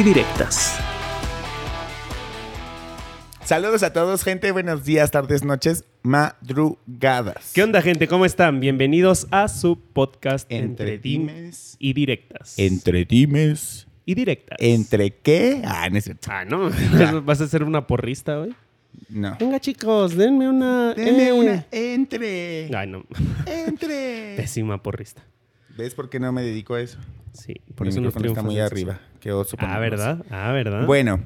y Directas. Saludos a todos, gente. Buenos días, tardes, noches, madrugadas. ¿Qué onda, gente? ¿Cómo están? Bienvenidos a su podcast Entre Dimes y Directas. Entre Dimes y Directas. ¿Entre qué? Ah, no es cierto. Ah, ¿no? ¿Vas a ser una porrista hoy? No. Venga, chicos, denme una... Denme eh. una. Entre. Ay, no. Entre. Pésima porrista. ¿Ves por qué no me dedico a eso? Sí, por Mi eso no micrófono está muy arriba. Qué oso. Ah. ¿verdad? Ah, ¿verdad? Bueno,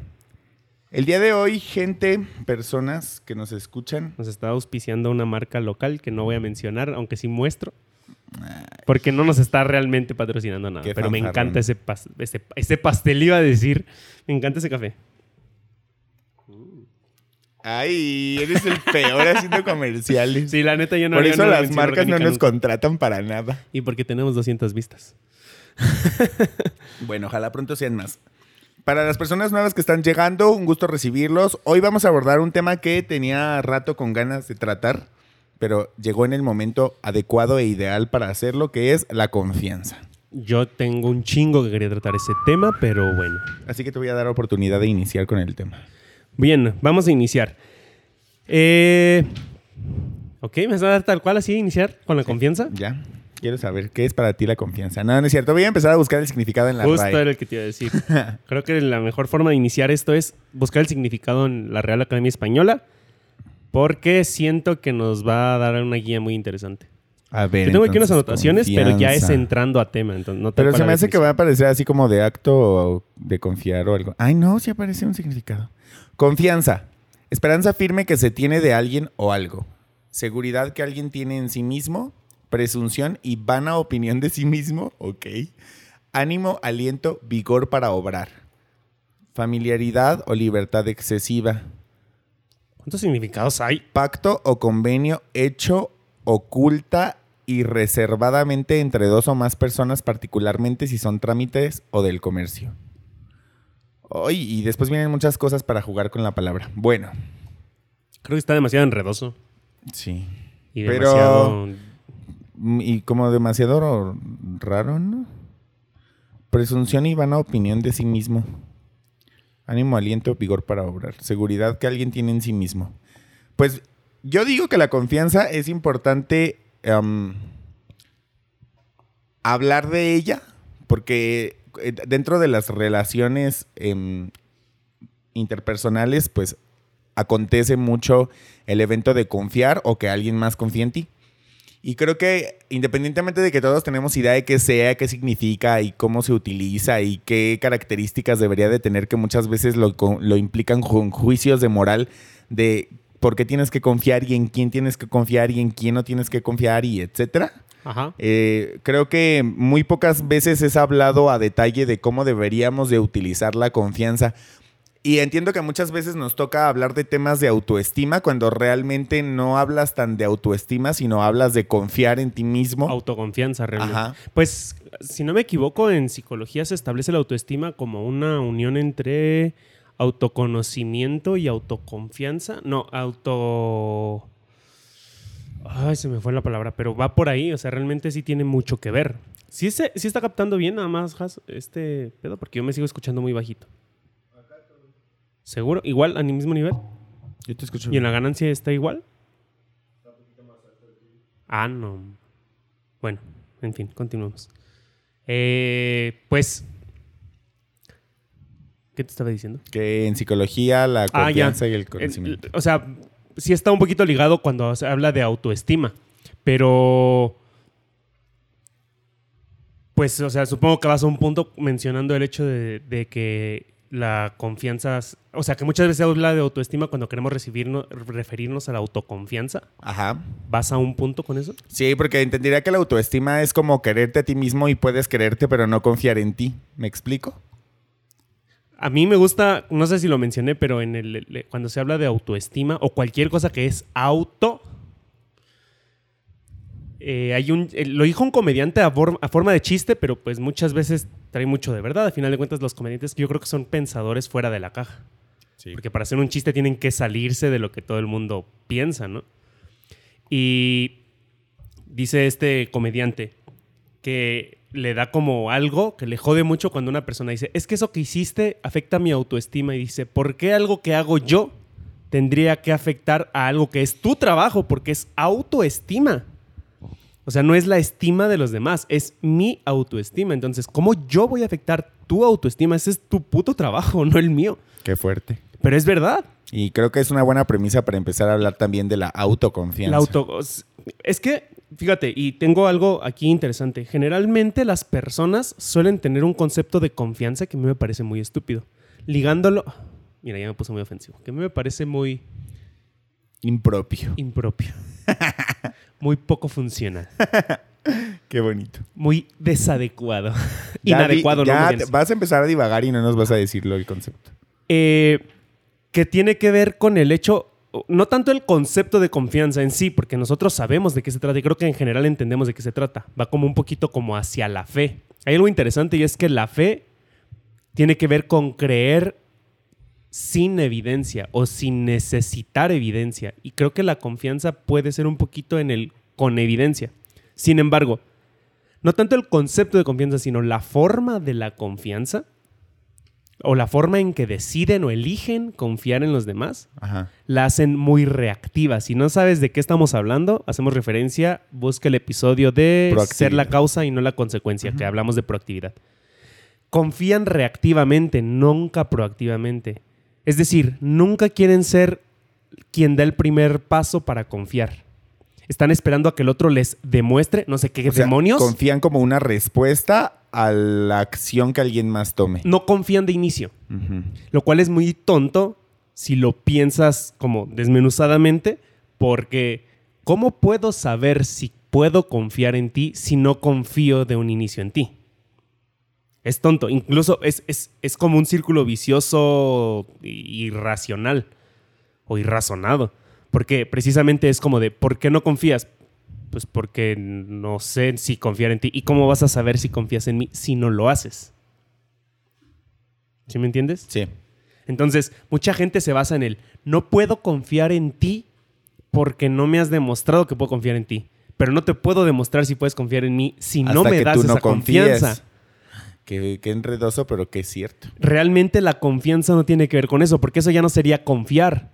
el día de hoy, gente, personas que nos escuchan, Nos está auspiciando una marca local que no voy a mencionar, aunque sí muestro. Porque no nos está realmente patrocinando nada. Qué Pero me encanta ese, pas- ese, ese pastel, iba a decir. Me encanta ese café. Ay, eres el peor haciendo comerciales. Sí, la neta yo no Por eso las marcas no nos nunca. contratan para nada. Y porque tenemos 200 vistas. Bueno, ojalá pronto sean más. Para las personas nuevas que están llegando, un gusto recibirlos. Hoy vamos a abordar un tema que tenía rato con ganas de tratar, pero llegó en el momento adecuado e ideal para hacerlo, que es la confianza. Yo tengo un chingo que quería tratar ese tema, pero bueno. Así que te voy a dar oportunidad de iniciar con el tema. Bien, vamos a iniciar. Eh, ok, ¿me vas a dar tal cual así iniciar con la confianza? ¿Ya? Quiero saber qué es para ti la confianza. No, no es cierto. Voy a empezar a buscar el significado en la Justo RAE. era el que te iba a decir. Creo que la mejor forma de iniciar esto es buscar el significado en la Real Academia Española, porque siento que nos va a dar una guía muy interesante. A ver. Yo tengo aquí unas anotaciones, pero ya es entrando a tema. Entonces no Pero se me hace que va a parecer así como de acto de confiar o algo. Ay, no, sí aparece un significado. Confianza. Esperanza firme que se tiene de alguien o algo. Seguridad que alguien tiene en sí mismo. Presunción y vana opinión de sí mismo. Ok. Ánimo, aliento, vigor para obrar. Familiaridad o libertad excesiva. ¿Cuántos significados hay? Pacto o convenio hecho oculta y reservadamente entre dos o más personas, particularmente si son trámites o del comercio. Y después vienen muchas cosas para jugar con la palabra. Bueno, Creo que está demasiado enredoso. sí. Y Pero- demasiado... Mm, Y como demasiado ro- raro, ¿no? Presunción y vana opinión de sí mismo. Ánimo, aliento, vigor para obrar. Seguridad que alguien tiene en sí mismo. Pues yo digo que la confianza es importante hablar de ella, porque dentro de las relaciones em, interpersonales, pues acontece mucho el evento de confiar o que alguien más confíe en ti. Y creo que independientemente de que todos tenemos idea de qué sea, qué significa y cómo se utiliza y qué características debería de tener, que muchas veces lo, lo implican juicios de moral de por qué tienes que confiar y en quién tienes que confiar y en quién no tienes que confiar y etcétera. Ajá. Eh, creo que muy pocas veces es hablado a detalle de cómo deberíamos de utilizar la confianza. Y entiendo que muchas veces nos toca hablar de temas de autoestima cuando realmente no hablas tan de autoestima, sino hablas de confiar en ti mismo. Autoconfianza, realmente. Ajá. Pues, si no me equivoco, en psicología se establece la autoestima como una unión entre autoconocimiento y autoconfianza. No, auto... Ay, se me fue la palabra, pero va por ahí, o sea, realmente sí tiene mucho que ver. Sí, se, sí está captando bien nada más, Has, este pedo, porque yo me sigo escuchando muy bajito. ¿Seguro? ¿Igual, al mismo nivel? Yo te escucho. ¿Y en la ganancia está igual? Ah, no. Bueno, en fin, continuamos. Eh, pues. ¿Qué te estaba diciendo? Que en psicología la Ah, confianza y el Eh, conocimiento. o sea, sí está un poquito ligado cuando se habla de autoestima, pero. Pues, o sea, supongo que vas a un punto mencionando el hecho de, de que la confianza. O sea, que muchas veces se habla de autoestima cuando queremos recibirnos, referirnos a la autoconfianza. Ajá. ¿Vas a un punto con eso? Sí, porque entendería que la autoestima es como quererte a ti mismo y puedes quererte pero no confiar en ti. ¿Me explico? A mí me gusta, no sé si lo mencioné, pero en el, cuando se habla de autoestima o cualquier cosa que es auto, eh, hay un, eh, lo dijo un comediante a, for- a forma de chiste, pero pues muchas veces trae mucho de verdad. Al final de cuentas, los comediantes yo creo que son pensadores fuera de la caja. Sí. Porque para hacer un chiste tienen que salirse de lo que todo el mundo piensa, ¿no? Y dice este comediante que le da como algo que le jode mucho cuando una persona dice, es que eso que hiciste afecta mi autoestima y dice, ¿por qué algo que hago yo tendría que afectar a algo que es tu trabajo? Porque es autoestima. O sea, no es la estima de los demás, es mi autoestima. Entonces, ¿cómo yo voy a afectar tu autoestima? Ese es tu puto trabajo, no el mío. Qué fuerte. Pero es verdad. Y creo que es una buena premisa para empezar a hablar también de la autoconfianza. La auto... Es que, fíjate, y tengo algo aquí interesante. Generalmente las personas suelen tener un concepto de confianza que a mí me parece muy estúpido. Ligándolo... Mira, ya me puse muy ofensivo. Que a mí me parece muy Impropio. impropio. muy poco funcional. Qué bonito. Muy desadecuado. Ya Inadecuado, no ya te- bien. vas a empezar a divagar y no nos vas a decirlo el concepto. Eh, que tiene que ver con el hecho, no tanto el concepto de confianza en sí, porque nosotros sabemos de qué se trata y creo que en general entendemos de qué se trata. Va como un poquito como hacia la fe. Hay algo interesante y es que la fe tiene que ver con creer sin evidencia o sin necesitar evidencia. Y creo que la confianza puede ser un poquito en el con evidencia. Sin embargo, no tanto el concepto de confianza, sino la forma de la confianza o la forma en que deciden o eligen confiar en los demás, Ajá. la hacen muy reactiva. Si no sabes de qué estamos hablando, hacemos referencia, busca el episodio de ser la causa y no la consecuencia, que hablamos de proactividad. Confían reactivamente, nunca proactivamente. Es decir, nunca quieren ser quien da el primer paso para confiar. Están esperando a que el otro les demuestre, no sé qué O sea, demonios. Confían como una respuesta a la acción que alguien más tome. no confían de inicio. Lo cual es muy tonto si lo piensas como desmenuzadamente, porque ¿cómo puedo saber si puedo confiar en ti si no confío de un inicio en ti? Es tonto, incluso es, es- es como un círculo vicioso irracional o irrazonado, porque precisamente es como de, ¿por qué no confías? Pues porque no sé si confiar en ti. ¿Y cómo vas a saber si confías en mí si no lo haces? ¿Sí me entiendes? Sí. Entonces, mucha gente se basa en el no puedo confiar en ti porque no me has demostrado que puedo confiar en ti. Pero no te puedo demostrar si puedes confiar en mí si no me que das tú esa confianza. Qué, qué enredoso, pero que es cierto. Realmente la confianza no tiene que ver con eso, porque eso ya no sería confiar.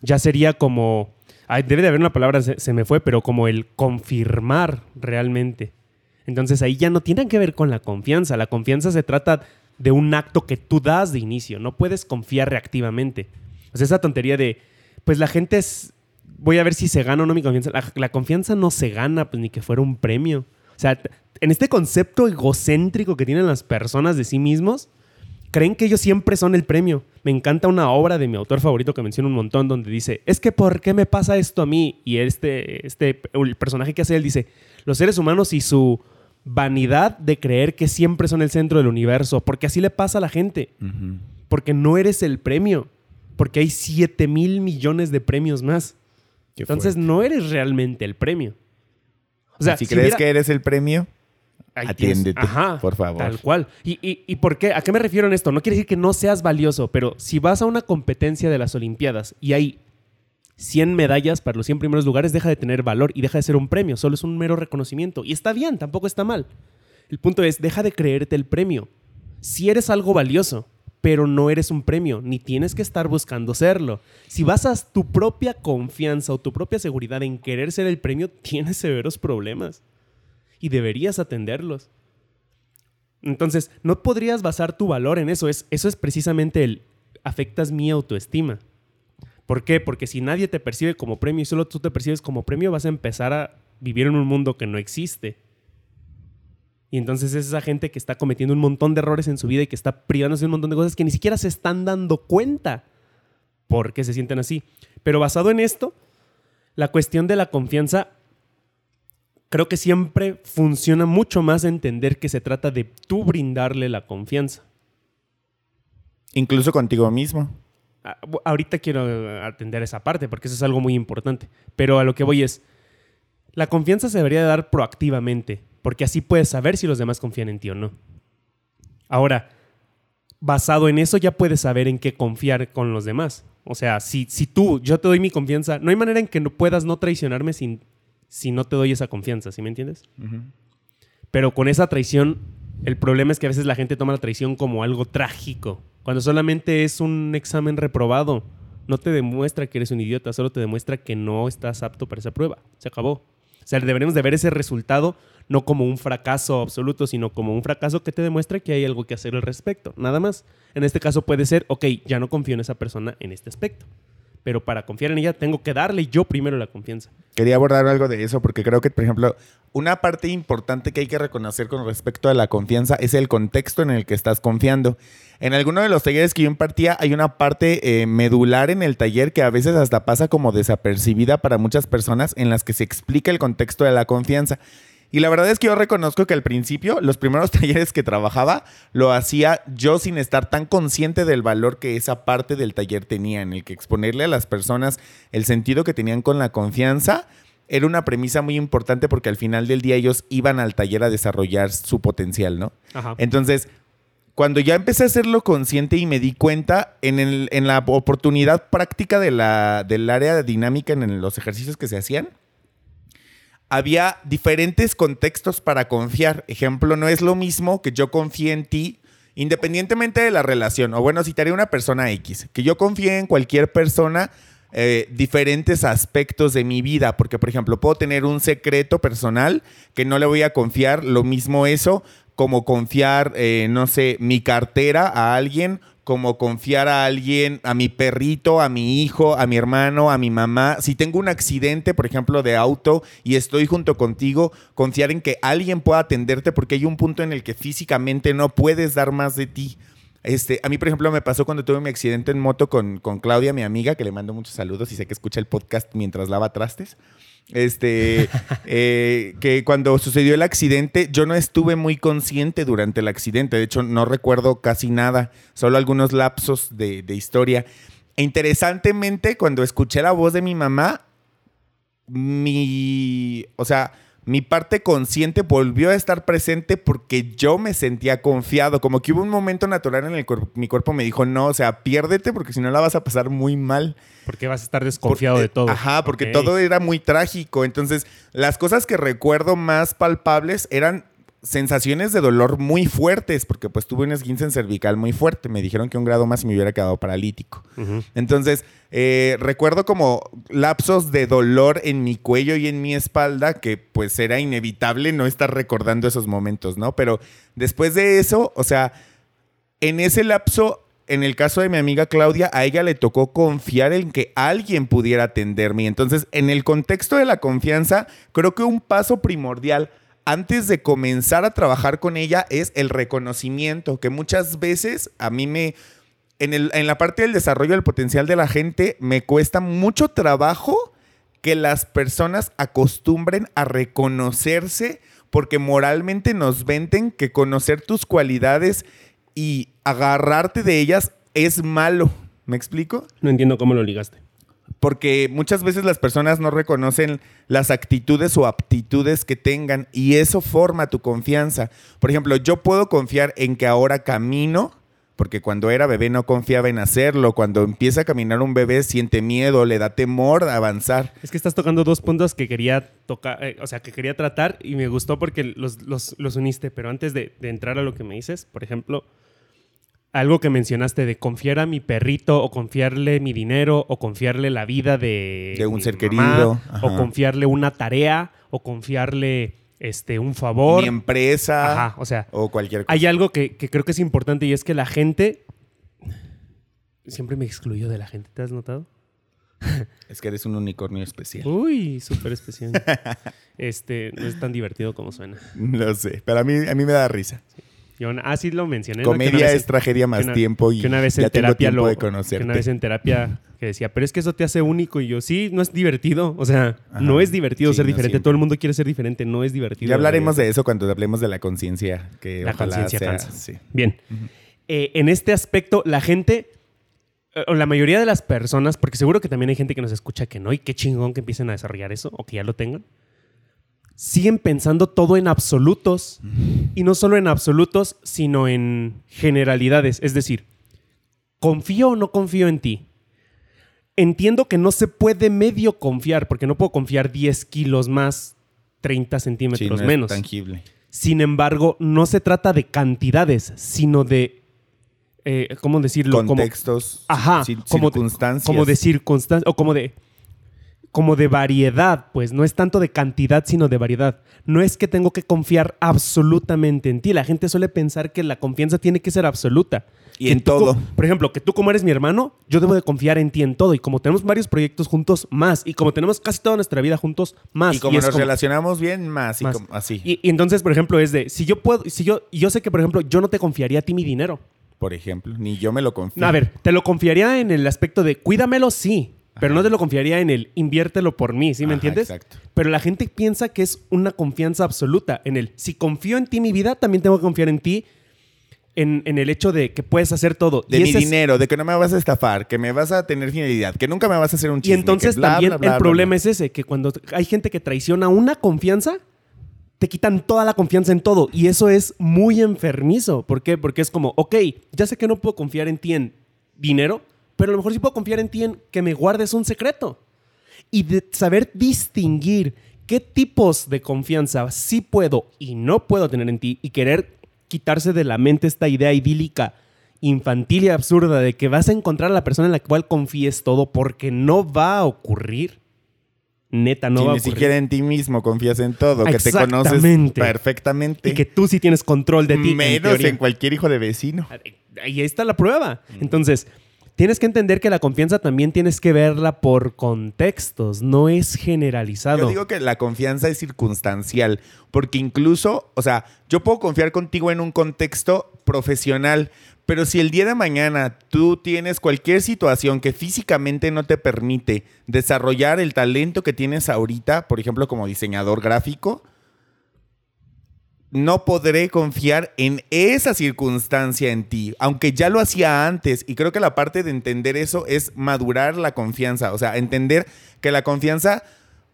Ya sería como. Debe de haber una palabra, se, me fue, pero como el confirmar realmente. Entonces ahí ya no tiene que ver con la confianza. La confianza se trata de un acto que tú das de inicio. No puedes confiar reactivamente. O sea, esa tontería de, pues la gente es, voy a ver si se gana o no mi confianza. La, la confianza no se gana, pues ni que fuera un premio. O sea, en este concepto egocéntrico que tienen las personas de sí mismos, creen que ellos siempre son el premio. Me encanta una obra de mi autor favorito que menciona un montón donde dice, es que ¿por qué me pasa esto a mí? Y este, este, el personaje que hace él dice, los seres humanos y su vanidad de creer que siempre son el centro del universo, porque así le pasa a la gente, porque no eres el premio, porque hay 7 mil millones de premios más. Qué Entonces fuerte. no eres realmente el premio. O sea, si, si crees que eres el premio, Atiéndete, Ajá, por favor. Tal cual. ¿Y, y, y por qué? ¿A qué me refiero en esto? No quiere decir que no seas valioso, pero si vas a una competencia de las Olimpiadas y hay 100 medallas para los 100 primeros lugares, deja de tener valor y deja de ser un premio, solo es un mero reconocimiento. Y está bien, tampoco está mal. El punto es, deja de creerte el premio. Si eres algo valioso, pero no eres un premio, ni tienes que estar buscando serlo. Si basas tu propia confianza o tu propia seguridad en querer ser el premio, tienes severos problemas y deberías atenderlos. Entonces, no podrías basar tu valor en eso. Es, eso es precisamente el afectas mi autoestima. ¿Por qué? Porque si nadie te percibe como premio y solo tú te percibes como premio, vas a empezar a vivir en un mundo que no existe. Y entonces es esa gente que está cometiendo un montón de errores en su vida y que está privándose de un montón de cosas que ni siquiera se están dando cuenta por qué se sienten así. Pero basado en esto, la cuestión de la confianza creo que siempre funciona mucho más entender que se trata de tú brindarle la confianza. Incluso contigo mismo. Ah, Ahorita quiero eh, atender esa parte porque eso es algo muy importante. Pero a lo que voy es, la confianza se debería de dar proactivamente porque así puedes saber si los demás confían en ti o no. Ahora, basado en eso ya puedes saber en qué confiar con los demás. O sea, si, si tú, yo te doy mi confianza, no hay manera en que no puedas no traicionarme sin, si no te doy esa confianza, ¿sí me entiendes? Pero con esa traición, el problema es que a veces la gente toma la traición como algo trágico, cuando solamente es un examen reprobado. No te demuestra que eres un idiota, solo te demuestra que no estás apto para esa prueba. Se acabó. O sea, deberíamos de ver ese resultado no como un fracaso absoluto, sino como un fracaso que te demuestra que hay algo que hacer al respecto. Nada más. En este caso puede ser, ok, ya no confío en esa persona en este aspecto. Pero para confiar en ella tengo que darle yo primero la confianza. Quería abordar algo de eso porque creo que, por ejemplo, una parte importante que hay que reconocer con respecto a la confianza es el contexto en el que estás confiando. En alguno de los talleres que yo impartía hay una parte eh, medular en el taller que a veces hasta pasa como desapercibida para muchas personas en las que se explica el contexto de la confianza. Y la verdad es que yo reconozco que al principio, los primeros talleres que trabajaba, lo hacía yo sin estar tan consciente del valor que esa parte del taller tenía, en el que exponerle a las personas el sentido que tenían con la confianza era una premisa muy importante porque al final del día ellos iban al taller a desarrollar su potencial, ¿no? Ajá. Entonces, cuando ya empecé a hacerlo consciente y me di cuenta en, el- en la oportunidad práctica de la, del área dinámica en los ejercicios que se hacían, había diferentes contextos para confiar. Ejemplo, no es lo mismo que yo confíe en ti independientemente de la relación. O bueno, citaré una persona X, que yo confíe en cualquier persona eh, diferentes aspectos de mi vida, porque por ejemplo puedo tener un secreto personal que no le voy a confiar, lo mismo eso como confiar, eh, no sé, mi cartera a alguien, como confiar a alguien, a mi perrito, a mi hijo, a mi hermano, a mi mamá. Si tengo un accidente, por ejemplo, de auto y estoy junto contigo, confiar en que alguien pueda atenderte porque hay un punto en el que físicamente no puedes dar más de ti. Este, a mí, por ejemplo, me pasó cuando tuve mi accidente en moto con, con Claudia, mi amiga, que le mando muchos saludos y sé que escucha el podcast mientras lava trastes. Este, eh, que cuando sucedió el accidente, yo no estuve muy consciente durante el accidente. De hecho, no recuerdo casi nada, solo algunos lapsos de, de historia. E interesantemente, cuando escuché la voz de mi mamá, mi, o sea, mi parte consciente volvió a estar presente porque yo me sentía confiado, como que hubo un momento natural en el que mi cuerpo me dijo, no, o sea, piérdete porque si no la vas a pasar muy mal. Porque vas a estar desconfiado Porque- de todo. Ajá, porque todo era muy trágico. Entonces, las cosas que recuerdo más palpables eran sensaciones de dolor muy fuertes, porque pues tuve un esguince en cervical muy fuerte. Me dijeron que un grado más y me hubiera quedado paralítico. Entonces, eh, recuerdo como lapsos de dolor en mi cuello y en mi espalda, que pues era inevitable no estar recordando esos momentos, ¿no? Pero después de eso, o sea, en ese lapso, en el caso de mi amiga Claudia, a ella le tocó confiar en que alguien pudiera atenderme. Entonces, en el contexto de la confianza, creo que un paso primordial antes de comenzar a trabajar con ella es el reconocimiento, que muchas veces a mí me... En, el- en la parte del desarrollo del potencial de la gente, me cuesta mucho trabajo que las personas acostumbren a reconocerse porque moralmente nos venden que conocer tus cualidades y agarrarte de ellas es malo. ¿Me explico? No entiendo cómo lo ligaste. Porque muchas veces las personas no reconocen las actitudes o aptitudes que tengan y eso forma tu confianza. Por ejemplo, yo puedo confiar en que ahora camino, porque cuando era bebé no confiaba en hacerlo. Cuando empieza a caminar un bebé siente miedo, le da temor a avanzar. Es que estás tocando dos puntos que quería tocar, eh, o sea, que quería tratar y me gustó porque los, los- los uniste. Pero antes de, de entrar a lo que me dices, por ejemplo, algo que mencionaste de confiar a mi perrito o confiarle mi dinero o confiarle la vida de, De un ser mamá, querido, o confiarle una tarea o confiarle este un favor. Mi empresa Ajá, o sea, o cualquier cosa. hay algo que, que creo que es importante y es que la gente siempre me excluyó de la gente. ¿Te has notado? Es que eres un unicornio especial. Uy, súper especial. este, no es tan divertido como suena. Lo sé, pero a mí, a mí me da risa. Yo, ah, sí lo mencioné. Que Comedia vez es tragedia más que una- tiempo y que una vez ya en tengo terapia tiempo lo, de que conocerte. una vez en terapia que decía, pero es que eso te hace único y yo, sí, no es divertido, o sea, Ajá. no es divertido Sí, ser no diferente, siempre. todo el mundo quiere ser diferente, no es divertido. Ya hablaremos de eso cuando hablemos de la conciencia, que la conciencia cansa. sí. Bien. eh, en este aspecto la gente, eh, o la mayoría de las personas, porque seguro que también hay gente que nos escucha que no, y qué chingón que empiecen a desarrollar eso, o que ya lo tengan, siguen pensando todo en absolutos. Y no solo en absolutos, sino en generalidades. Es decir, confío o no confío en ti. Entiendo que no se puede medio confiar, porque no puedo confiar 10 kilos más, 30 Sí, centímetros es menos. tangible. Sin embargo, no se trata de cantidades, sino de, eh, ¿cómo decirlo? Como- Contextos, Ajá, cir- como de- circunstancias. como de circunstancias, o como de, como de variedad, pues no es tanto de cantidad, sino de variedad. No es que tengo que confiar absolutamente en ti. La gente suele pensar que la confianza tiene que ser absoluta. Y Que en tú todo. Por ejemplo, que tú como eres mi hermano, yo debo de confiar en ti en todo. Y como tenemos varios proyectos juntos, más. Y como tenemos casi toda nuestra vida juntos, más. Y como nos como- relacionamos bien, más. y como- así, Y, y entonces, por ejemplo, es de, si yo puedo, si yo, yo sé que, por ejemplo, yo no te confiaría a ti mi dinero. por ejemplo. Ni yo me lo confío. A ver, te lo confiaría en el aspecto de cuídamelo, sí. Pero no te lo confiaría en el inviértelo por mí, ¿sí me Ajá, entiendes? exacto. Pero la gente piensa que es una confianza absoluta en el si confío en ti mi vida, también tengo que confiar en ti en, en el hecho de que puedes hacer todo. De Y mi es- dinero, de que no me vas a estafar, que me vas a tener fidelidad, que nunca me vas a hacer un Y chisme. entonces que bla, también bla, bla, el problema es ese, que cuando hay gente que traiciona una confianza, te quitan toda la confianza en todo. Y eso es muy enfermizo. ¿Por qué? Porque es como, ok, ya sé que no puedo confiar en ti en dinero, pero a lo mejor sí puedo confiar en ti en que me guardes un secreto. Y de saber distinguir qué tipos de confianza sí puedo y no puedo tener en ti y querer quitarse de la mente esta idea idílica, infantil y absurda de que vas a encontrar a la persona en la cual confíes todo porque no va a ocurrir. Neta, no Si va a ni ocurrir. siquiera en ti mismo confías en todo, que te conoces perfectamente. Y que tú sí tienes control de ti. en Menos teoría. en cualquier hijo de vecino. Ahí está la prueba. Entonces, tienes que entender que la confianza también tienes que verla por contextos, no es generalizado. Yo digo que la confianza es circunstancial, porque incluso, o sea, yo puedo confiar contigo en un contexto profesional, pero si el día de mañana tú tienes cualquier situación que físicamente no te permite desarrollar el talento que tienes ahorita, por ejemplo, como diseñador gráfico, no podré confiar en esa circunstancia en ti, aunque ya lo hacía antes. Y creo que la parte de entender eso es madurar la confianza, o sea, entender que la confianza,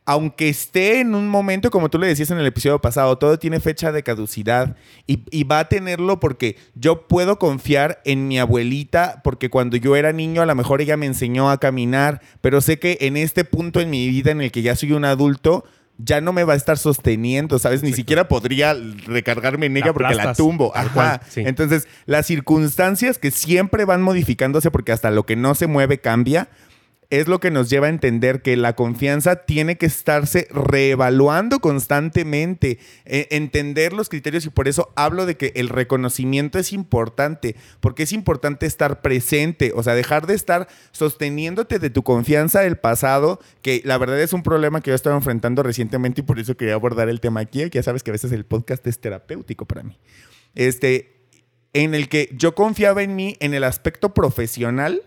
aunque esté en un momento, como tú le decías en el episodio pasado, todo tiene fecha de caducidad y, va a tenerlo porque yo puedo confiar en mi abuelita, porque cuando yo era niño a lo mejor ella me enseñó a caminar, pero sé que en este punto en mi vida en el que ya soy un adulto, ya no me va a estar sosteniendo, ¿sabes? Ni siquiera podría recargarme en La ella porque la tumbo. Ajá. cual, sí. Entonces, las circunstancias que siempre van modificándose porque hasta lo que no se mueve cambia, es lo que nos lleva a entender que la confianza tiene que estarse reevaluando constantemente, e- entender los criterios y por eso hablo de que el reconocimiento es importante, porque es importante estar presente, o sea, dejar de estar sosteniéndote de tu confianza del pasado, que la verdad es un problema que yo he estado enfrentando recientemente y por eso quería abordar el tema aquí, ya sabes que a veces el podcast es terapéutico para mí. Este, en el que yo confiaba en mí en el aspecto profesional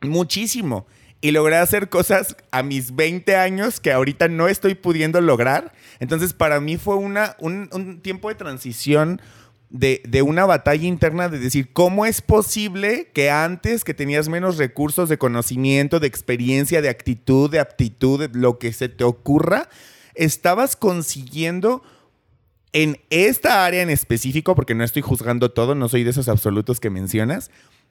muchísimo. Y logré hacer cosas a mis 20 años que ahorita no estoy pudiendo lograr. Entonces, para mí fue una, un, tiempo de transición de, de una batalla interna de decir, ¿cómo es posible que antes que tenías menos recursos de conocimiento, de experiencia, de actitud, de aptitud, de lo que se te ocurra, estabas consiguiendo en esta área en específico, porque no estoy juzgando todo, no soy de esos absolutos que mencionas,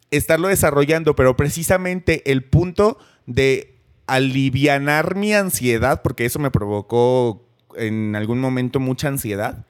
estarlo desarrollando, pero precisamente el punto de alivianar mi ansiedad, porque eso me provocó en algún momento mucha ansiedad,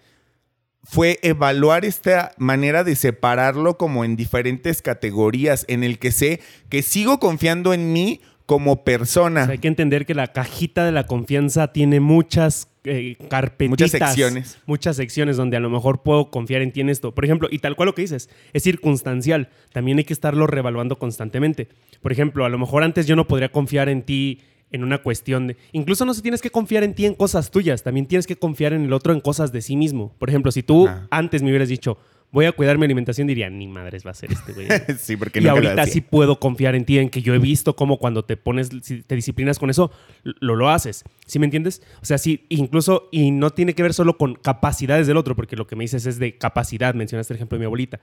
fue evaluar esta manera de separarlo como en diferentes categorías, en el que sé que sigo confiando en mí como persona. Hay que entender que la cajita de la confianza tiene muchas eh, carpetitas. Muchas secciones. Muchas secciones donde a lo mejor puedo confiar en ti en esto. Por ejemplo, y tal cual lo que dices, es circunstancial. También hay que estarlo revaluando constantemente. Por ejemplo, a lo mejor antes yo no podría confiar en ti en una cuestión de... Incluso no se tienes que confiar en ti en cosas tuyas, también tienes que confiar en el otro en cosas de sí mismo. Por ejemplo, si tú antes me hubieras dicho, voy a cuidar mi alimentación, diría, ni madres va a ser este güey. sí, porque Y nunca lo ahorita hacía. sí puedo confiar en ti, en que yo he visto cómo cuando te pones, si te disciplinas con eso, lo, lo haces. ¿Sí me entiendes? O sea, sí, incluso, y no tiene que ver solo con capacidades del otro, porque lo que me dices es de capacidad, mencionaste el ejemplo de mi abuelita.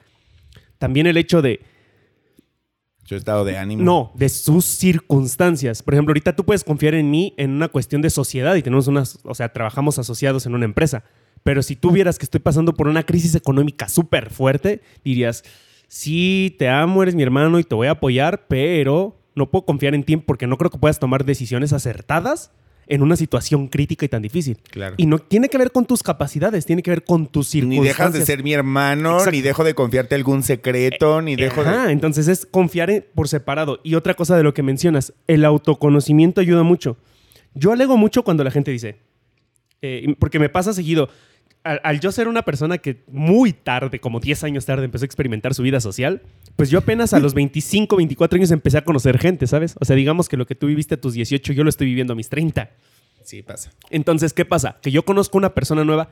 también el hecho de, Su estado de ánimo. no, de sus circunstancias. Por ejemplo, ahorita tú puedes confiar en mí en una cuestión de sociedad y tenemos unas, o sea, trabajamos asociados en una empresa. Pero si tú vieras que estoy pasando por una crisis económica súper fuerte, dirías, sí, te amo, eres mi hermano y te voy a apoyar, pero no puedo confiar en ti porque no creo que puedas tomar decisiones acertadas en una situación crítica y tan difícil. Claro. Y no tiene que ver con tus capacidades, tiene que ver con tus Ni circunstancias. dejas de ser mi hermano, Exacto. ni dejo de confiarte algún secreto, ni dejo Ajá, de. entonces es confiar en- por separado. Y otra cosa de lo que mencionas, el autoconocimiento ayuda mucho. Yo alego mucho cuando la gente dice, eh, porque me pasa seguido, al, al yo ser una persona que muy tarde, como 10 años tarde, empezó a experimentar su vida social, pues yo apenas a los 25, 24 años empecé a conocer gente, ¿sabes? O sea, digamos que lo que tú viviste a tus 18, yo lo estoy viviendo a mis 30. Sí, pasa. Entonces, ¿qué pasa? Que yo conozco una persona nueva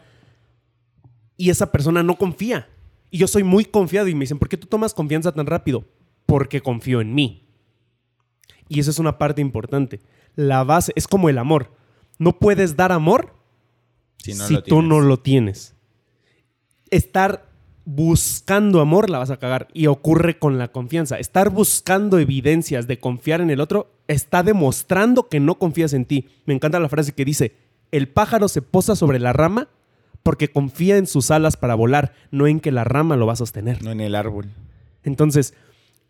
y esa persona no confía. Y yo soy muy confiado y me dicen, ¿por qué tú tomas confianza tan rápido? Porque confío en mí. Y eso es una parte importante. La base es como el amor. No puedes dar amor Si, no tú no lo tienes. Estar buscando amor la vas a cagar y ocurre con la confianza. Estar buscando evidencias de confiar en el otro está demostrando que no confías en ti. Me encanta la frase que dice, el pájaro se posa sobre la rama porque confía en sus alas para volar, no en que la rama lo va a sostener. No en el árbol. Entonces,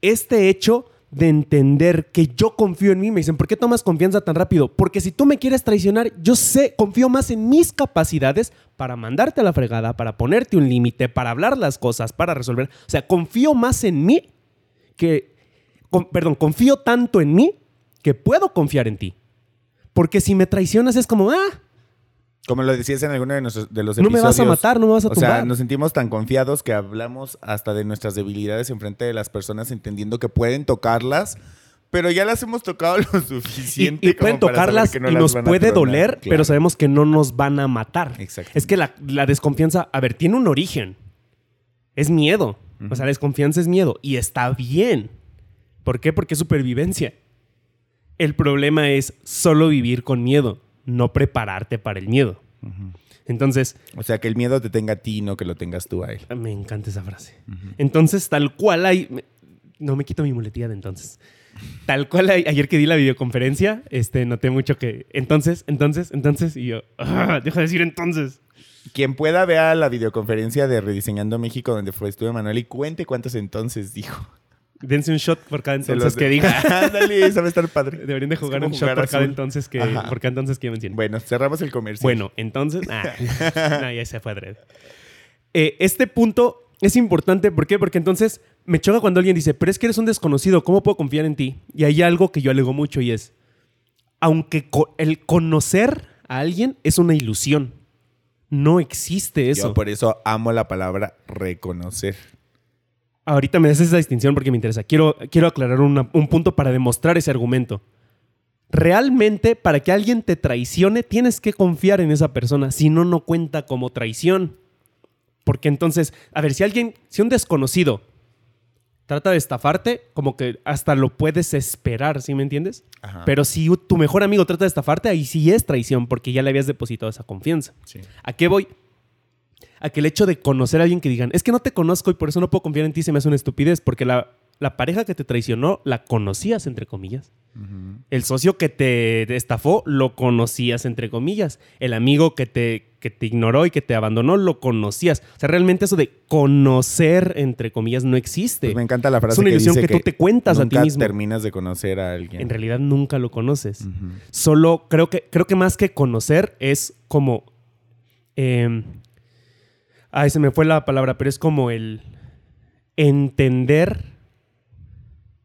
este hecho de entender que yo confío en mí, me dicen, ¿por qué tomas confianza tan rápido? Porque si tú me quieres traicionar, yo sé, confío más en mis capacidades para mandarte a la fregada, para ponerte un límite, para hablar las cosas, para resolver. O sea, confío más en mí que, con- perdón, confío tanto en mí que puedo confiar en ti. Porque si me traicionas es como, ah, Como lo decías en alguno de, nuestros, de los no me episodios. vas a matar, no me vas a O sea, tumbar. nos sentimos tan confiados que hablamos hasta de nuestras debilidades en frente de las personas, entendiendo que pueden tocarlas, pero ya las hemos tocado lo y, suficiente. y como pueden para tocarlas que no y las nos van a puede tronar. doler, Claro. pero sabemos que no nos van a matar. Exacto. Es que la, la desconfianza, a ver, tiene un origen. Es miedo. O sea, la desconfianza es miedo. Y está bien. ¿Por qué? Porque es supervivencia. El problema es solo vivir con miedo, no prepararte para el miedo. Entonces, O sea, que el miedo te tenga a ti, no que lo tengas tú a él. me encanta esa frase. Entonces, tal cual hay. No me quito mi muletilla de entonces. Tal cual hay- ayer que di la videoconferencia, este, noté mucho que. Entonces, entonces, entonces. Y yo. "Ah, deja de decir entonces. Quien pueda vea la videoconferencia de Rediseñando México donde fue estuve Manuel y cuente cuántos entonces dijo. Dense un shot por cada entonces que diga. Ándale, sabe estar padre. Deberían de jugar un shot jugar por cada entonces que, Ajá. por cada entonces que mencioné. Bueno, cerramos el comercio. Bueno, entonces. ah, no, ya se fue adrede. Eh, este punto es importante. ¿Por qué? Porque entonces me choca cuando alguien dice, pero es que eres un desconocido, ¿cómo puedo confiar en ti? Y hay algo que yo alego mucho y es, aunque co- el conocer a alguien es una ilusión. No existe eso. Yo por eso amo la palabra reconocer. Ahorita me das esa distinción porque me interesa. Quiero, quiero aclarar una- un punto para demostrar ese argumento. Realmente, para que alguien te traicione, tienes que confiar en esa persona. Si no, no cuenta como traición. Porque entonces, a ver, si alguien, si un desconocido trata de estafarte, como que hasta lo puedes esperar, ¿sí me entiendes? Ajá. Pero si tu mejor amigo trata de estafarte, ahí sí es traición porque ya le habías depositado esa confianza. Sí. ¿A qué voy? A que el hecho de conocer a alguien que digan, es que no te conozco y por eso no puedo confiar en ti, se me hace una estupidez, porque la, la pareja que te traicionó la conocías, entre comillas. El socio que te estafó lo conocías, entre comillas. El amigo que te, que te ignoró y que te abandonó lo conocías. O sea, realmente eso de conocer, entre comillas, no existe. Pues me encanta la frase Es una ilusión dice que tú te cuentas a ti nunca mismo. terminas de conocer a alguien. En realidad nunca lo conoces. Solo creo que, creo que más que conocer es como. eh, ay, se me fue la palabra, pero es como el entender.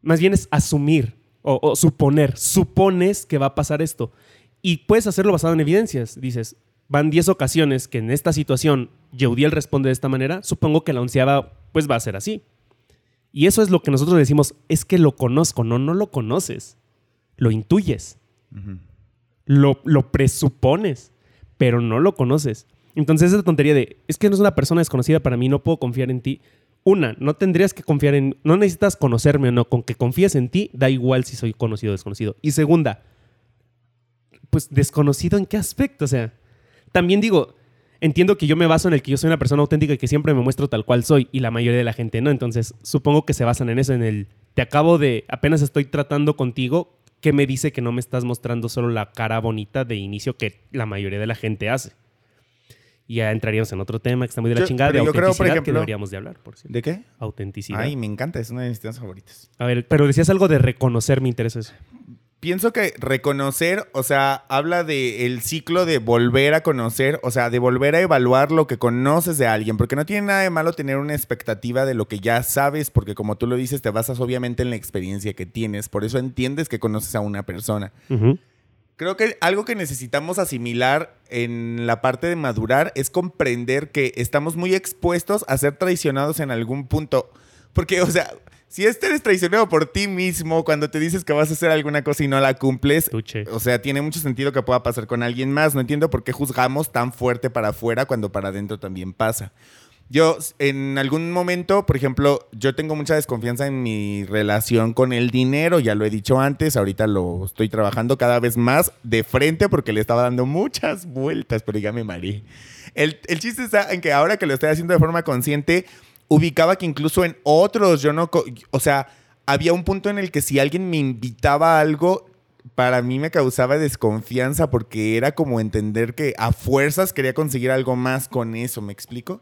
Más bien es asumir o, o suponer. Supones que va a pasar esto. Y puedes hacerlo basado en evidencias. Dices, van 10 ocasiones que en esta situación Yeudiel responde de esta manera. Supongo que la onceava, pues va a ser así. Y eso es lo que nosotros decimos, es que lo conozco. No, no lo conoces. Lo intuyes lo, lo presupones, pero no lo conoces. Entonces esa tontería de, es que no es una persona desconocida para mí, no puedo confiar en ti. Una, no tendrías que confiar en, no necesitas conocerme o no, con que confíes en ti, da igual si soy conocido o desconocido. Y segunda, pues desconocido en qué aspecto, o sea, también digo, entiendo que yo me baso en el que yo soy una persona auténtica y que siempre me muestro tal cual soy y la mayoría de la gente no. Entonces, supongo que se basan en eso, en el te acabo de, apenas estoy tratando contigo, ¿qué me dice que no me estás mostrando solo la cara bonita de inicio que la mayoría de la gente hace? Y ya entraríamos en otro tema que está muy de la Yo- chingada, de yo creo, por autenticidad, que ejemplo- deberíamos de hablar, por cierto. ¿De qué? Autenticidad. Ay, me encanta, es una de mis temas favoritos. A ver, pero decías algo de reconocer, me interesa eso. Pienso que reconocer, o sea, habla de el ciclo de volver a conocer, o sea, de volver a evaluar lo que conoces de alguien, porque no tiene nada de malo tener una expectativa de lo que ya sabes, porque como tú lo dices, te basas obviamente en la experiencia que tienes, por eso entiendes que conoces a una persona. Ujú. Creo que algo que necesitamos asimilar en la parte de madurar es comprender que estamos muy expuestos a ser traicionados en algún punto. Porque, o sea, si este eres traicionado por ti mismo cuando te dices que vas a hacer alguna cosa y no la cumples, Tuche. o sea, tiene mucho sentido que pueda pasar con alguien más. No entiendo por qué juzgamos tan fuerte para afuera cuando para adentro también pasa. Yo, en algún momento, por ejemplo, yo tengo mucha desconfianza en mi relación con el dinero, ya lo he dicho antes, ahorita lo estoy trabajando cada vez más de frente porque le estaba dando muchas vueltas, pero ya me mareé. El, el chiste está en que ahora que lo estoy haciendo de forma consciente, ubicaba que incluso en otros, yo no, o sea, había un punto en el que si alguien me invitaba a algo, para mí me causaba desconfianza porque era como entender que a fuerzas quería conseguir algo más con eso, ¿me explico?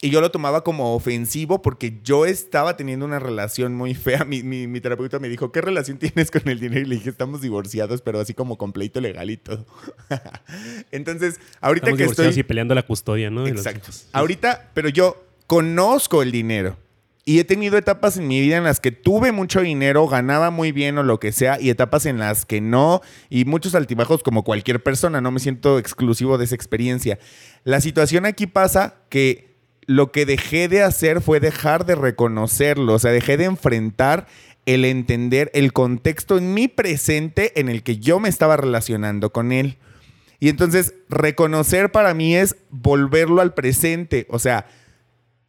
Y yo lo tomaba como ofensivo porque yo estaba teniendo una relación muy fea. Mi, mi- mi terapeuta me dijo, ¿qué relación tienes con el dinero? Y le dije, estamos divorciados, pero así como con pleito legal y todo. Entonces, ahorita Estamos que divorciados estoy... y peleando la custodia, ¿no? Los Exacto. hijos. Ahorita, pero yo conozco el dinero. Y he tenido etapas en mi vida en las que tuve mucho dinero, ganaba muy bien o lo que sea, y etapas en las que no, y muchos altibajos como cualquier persona, no me siento exclusivo de esa experiencia. La situación aquí pasa que lo que dejé de hacer fue dejar de reconocerlo, o sea, dejé de enfrentar el entender el contexto en mi presente en el que yo me estaba relacionando con él. Y entonces reconocer para mí es volverlo al presente. O sea,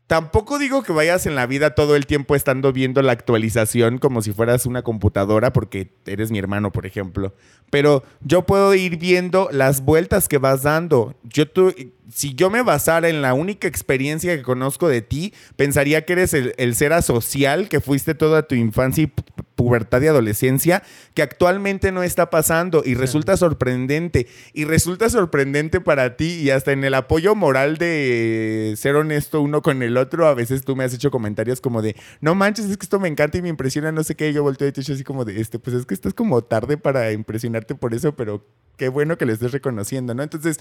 tampoco digo que vayas en la vida todo el tiempo estando viendo la actualización como si fueras una computadora porque eres mi hermano, por ejemplo. Pero yo puedo ir viendo las vueltas que vas dando. Yo tu- si yo me basara en la única experiencia que conozco de ti, pensaría que eres el, el ser asocial que fuiste toda tu infancia y pu- pubertad y adolescencia, que actualmente no está pasando y resulta sorprendente. Y resulta sorprendente para ti y hasta en el apoyo moral de ser honesto uno con el otro, a veces tú me has hecho comentarios como de, no manches, es que esto me encanta y me impresiona, no sé qué, y yo volteo y te echo así como de, este, pues es que estás como tarde para impresionarte por eso, pero qué bueno que lo estés reconociendo, ¿no? Entonces,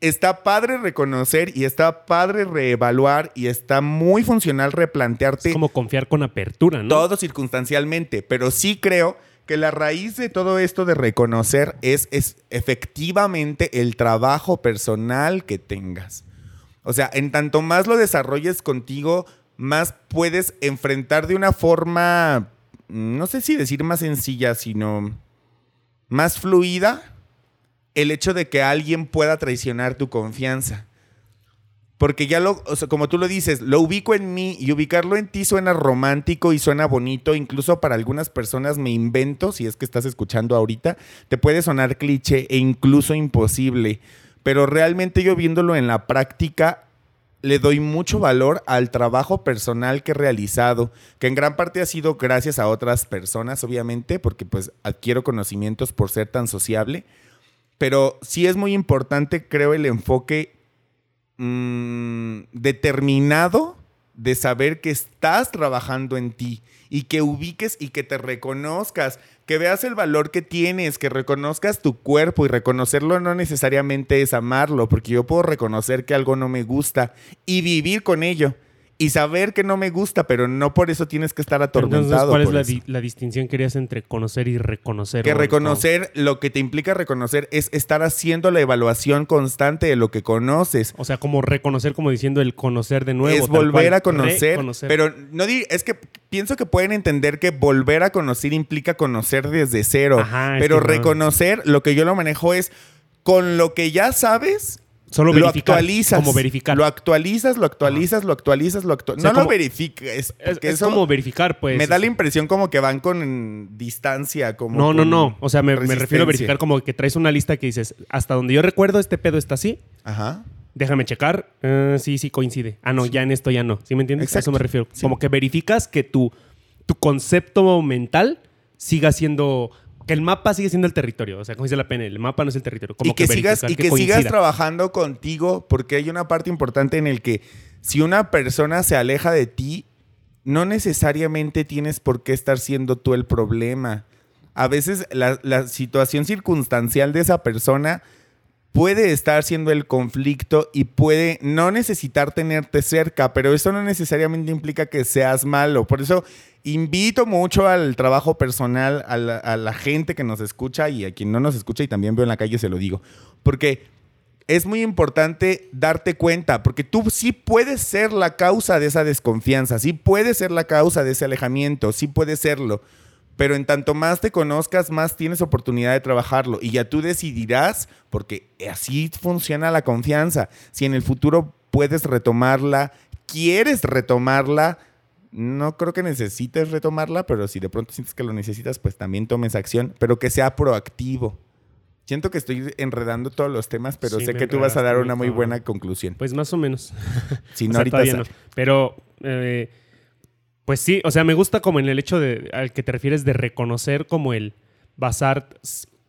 está padre reconocer y está padre reevaluar y está muy funcional replantearte Es como confiar con apertura, ¿no? todo circunstancialmente, pero sí creo que la raíz de todo esto de reconocer es, es efectivamente el trabajo personal que tengas. O sea, en tanto más lo desarrolles contigo, más puedes enfrentar de una forma, no sé si decir más sencilla, sino más fluida el hecho de que alguien pueda traicionar tu confianza. Porque ya lo, como tú lo dices, lo ubico en mí y ubicarlo en ti suena romántico y suena bonito. Incluso para algunas personas me invento, si es que estás escuchando ahorita, te puede sonar cliché e incluso imposible. Pero realmente yo viéndolo en la práctica, le doy mucho valor al trabajo personal que he realizado, que en gran parte ha sido gracias a otras personas, obviamente, porque pues adquiero conocimientos por ser tan sociable. Pero sí es muy importante, creo, el enfoque mm, determinado de saber que estás trabajando en ti y que ubiques y que te reconozcas, que veas el valor que tienes, que reconozcas tu cuerpo y reconocerlo no necesariamente es amarlo, porque yo puedo reconocer que algo no me gusta y vivir con ello y saber que no me gusta, pero no por eso tienes que estar atormentado. Entonces, ¿cuál es la, di- la distinción que harías entre conocer y reconocer? Que reconocer, lo que te implica reconocer es estar haciendo la evaluación constante de lo que conoces. O, sea, como reconocer, como diciendo el conocer de nuevo. es volver cual. a conocer, Reconocer. pero no es que pienso que pueden entender que volver a conocer implica conocer desde cero, Ajá, pero no. reconocer lo que yo lo manejo es con lo que ya sabes Solo lo actualizas. Como verificar. Lo actualizas, lo actualizas, lo actualizas, lo actualizas. O sea, no lo verifiques. es como verificar, pues. me da la impresión como que van con distancia. Como No, no, no. O sea, me, me refiero a verificar como que traes una lista que dices, hasta donde yo recuerdo, este pedo está así. Ajá. déjame checar. Ah, sí, sí, coincide. Ah, no, ya en esto ya no. ¿Sí me entiendes? A eso me refiero. Sí. Como que verificas que tu, tu concepto mental siga siendo. Que el mapa sigue siendo el territorio. O sea, como dice la PNL, el mapa no es el territorio. Como y que, sigas, y que, sigas trabajando contigo, porque hay una parte importante en el que si una persona se aleja de ti, no necesariamente tienes por qué estar siendo tú el problema. A veces la, la situación circunstancial de esa persona puede estar siendo el conflicto y puede no necesitar tenerte cerca, pero eso no necesariamente implica que seas malo. Por eso invito mucho al trabajo personal, a la, a la gente que nos escucha y a quien no nos escucha y también veo en la calle se lo digo. Porque es muy importante darte cuenta, porque tú sí puedes ser la causa de esa desconfianza, sí puedes ser la causa de ese alejamiento, sí puedes serlo. Pero en tanto más te conozcas, más tienes oportunidad de trabajarlo. Y ya tú decidirás, porque así funciona la confianza. Si en el futuro puedes retomarla, quieres retomarla, no creo que necesites retomarla, pero si de pronto sientes que lo necesitas, pues también tomes acción, pero que sea proactivo. Siento que estoy enredando todos los temas, pero Sí, sé que tú vas a dar una muy buena conclusión. Pues más o menos. Si O no, sea, ahorita no. Pero, eh, pues sí, o sea, me gusta como en el hecho de, al que te refieres de reconocer como el basar,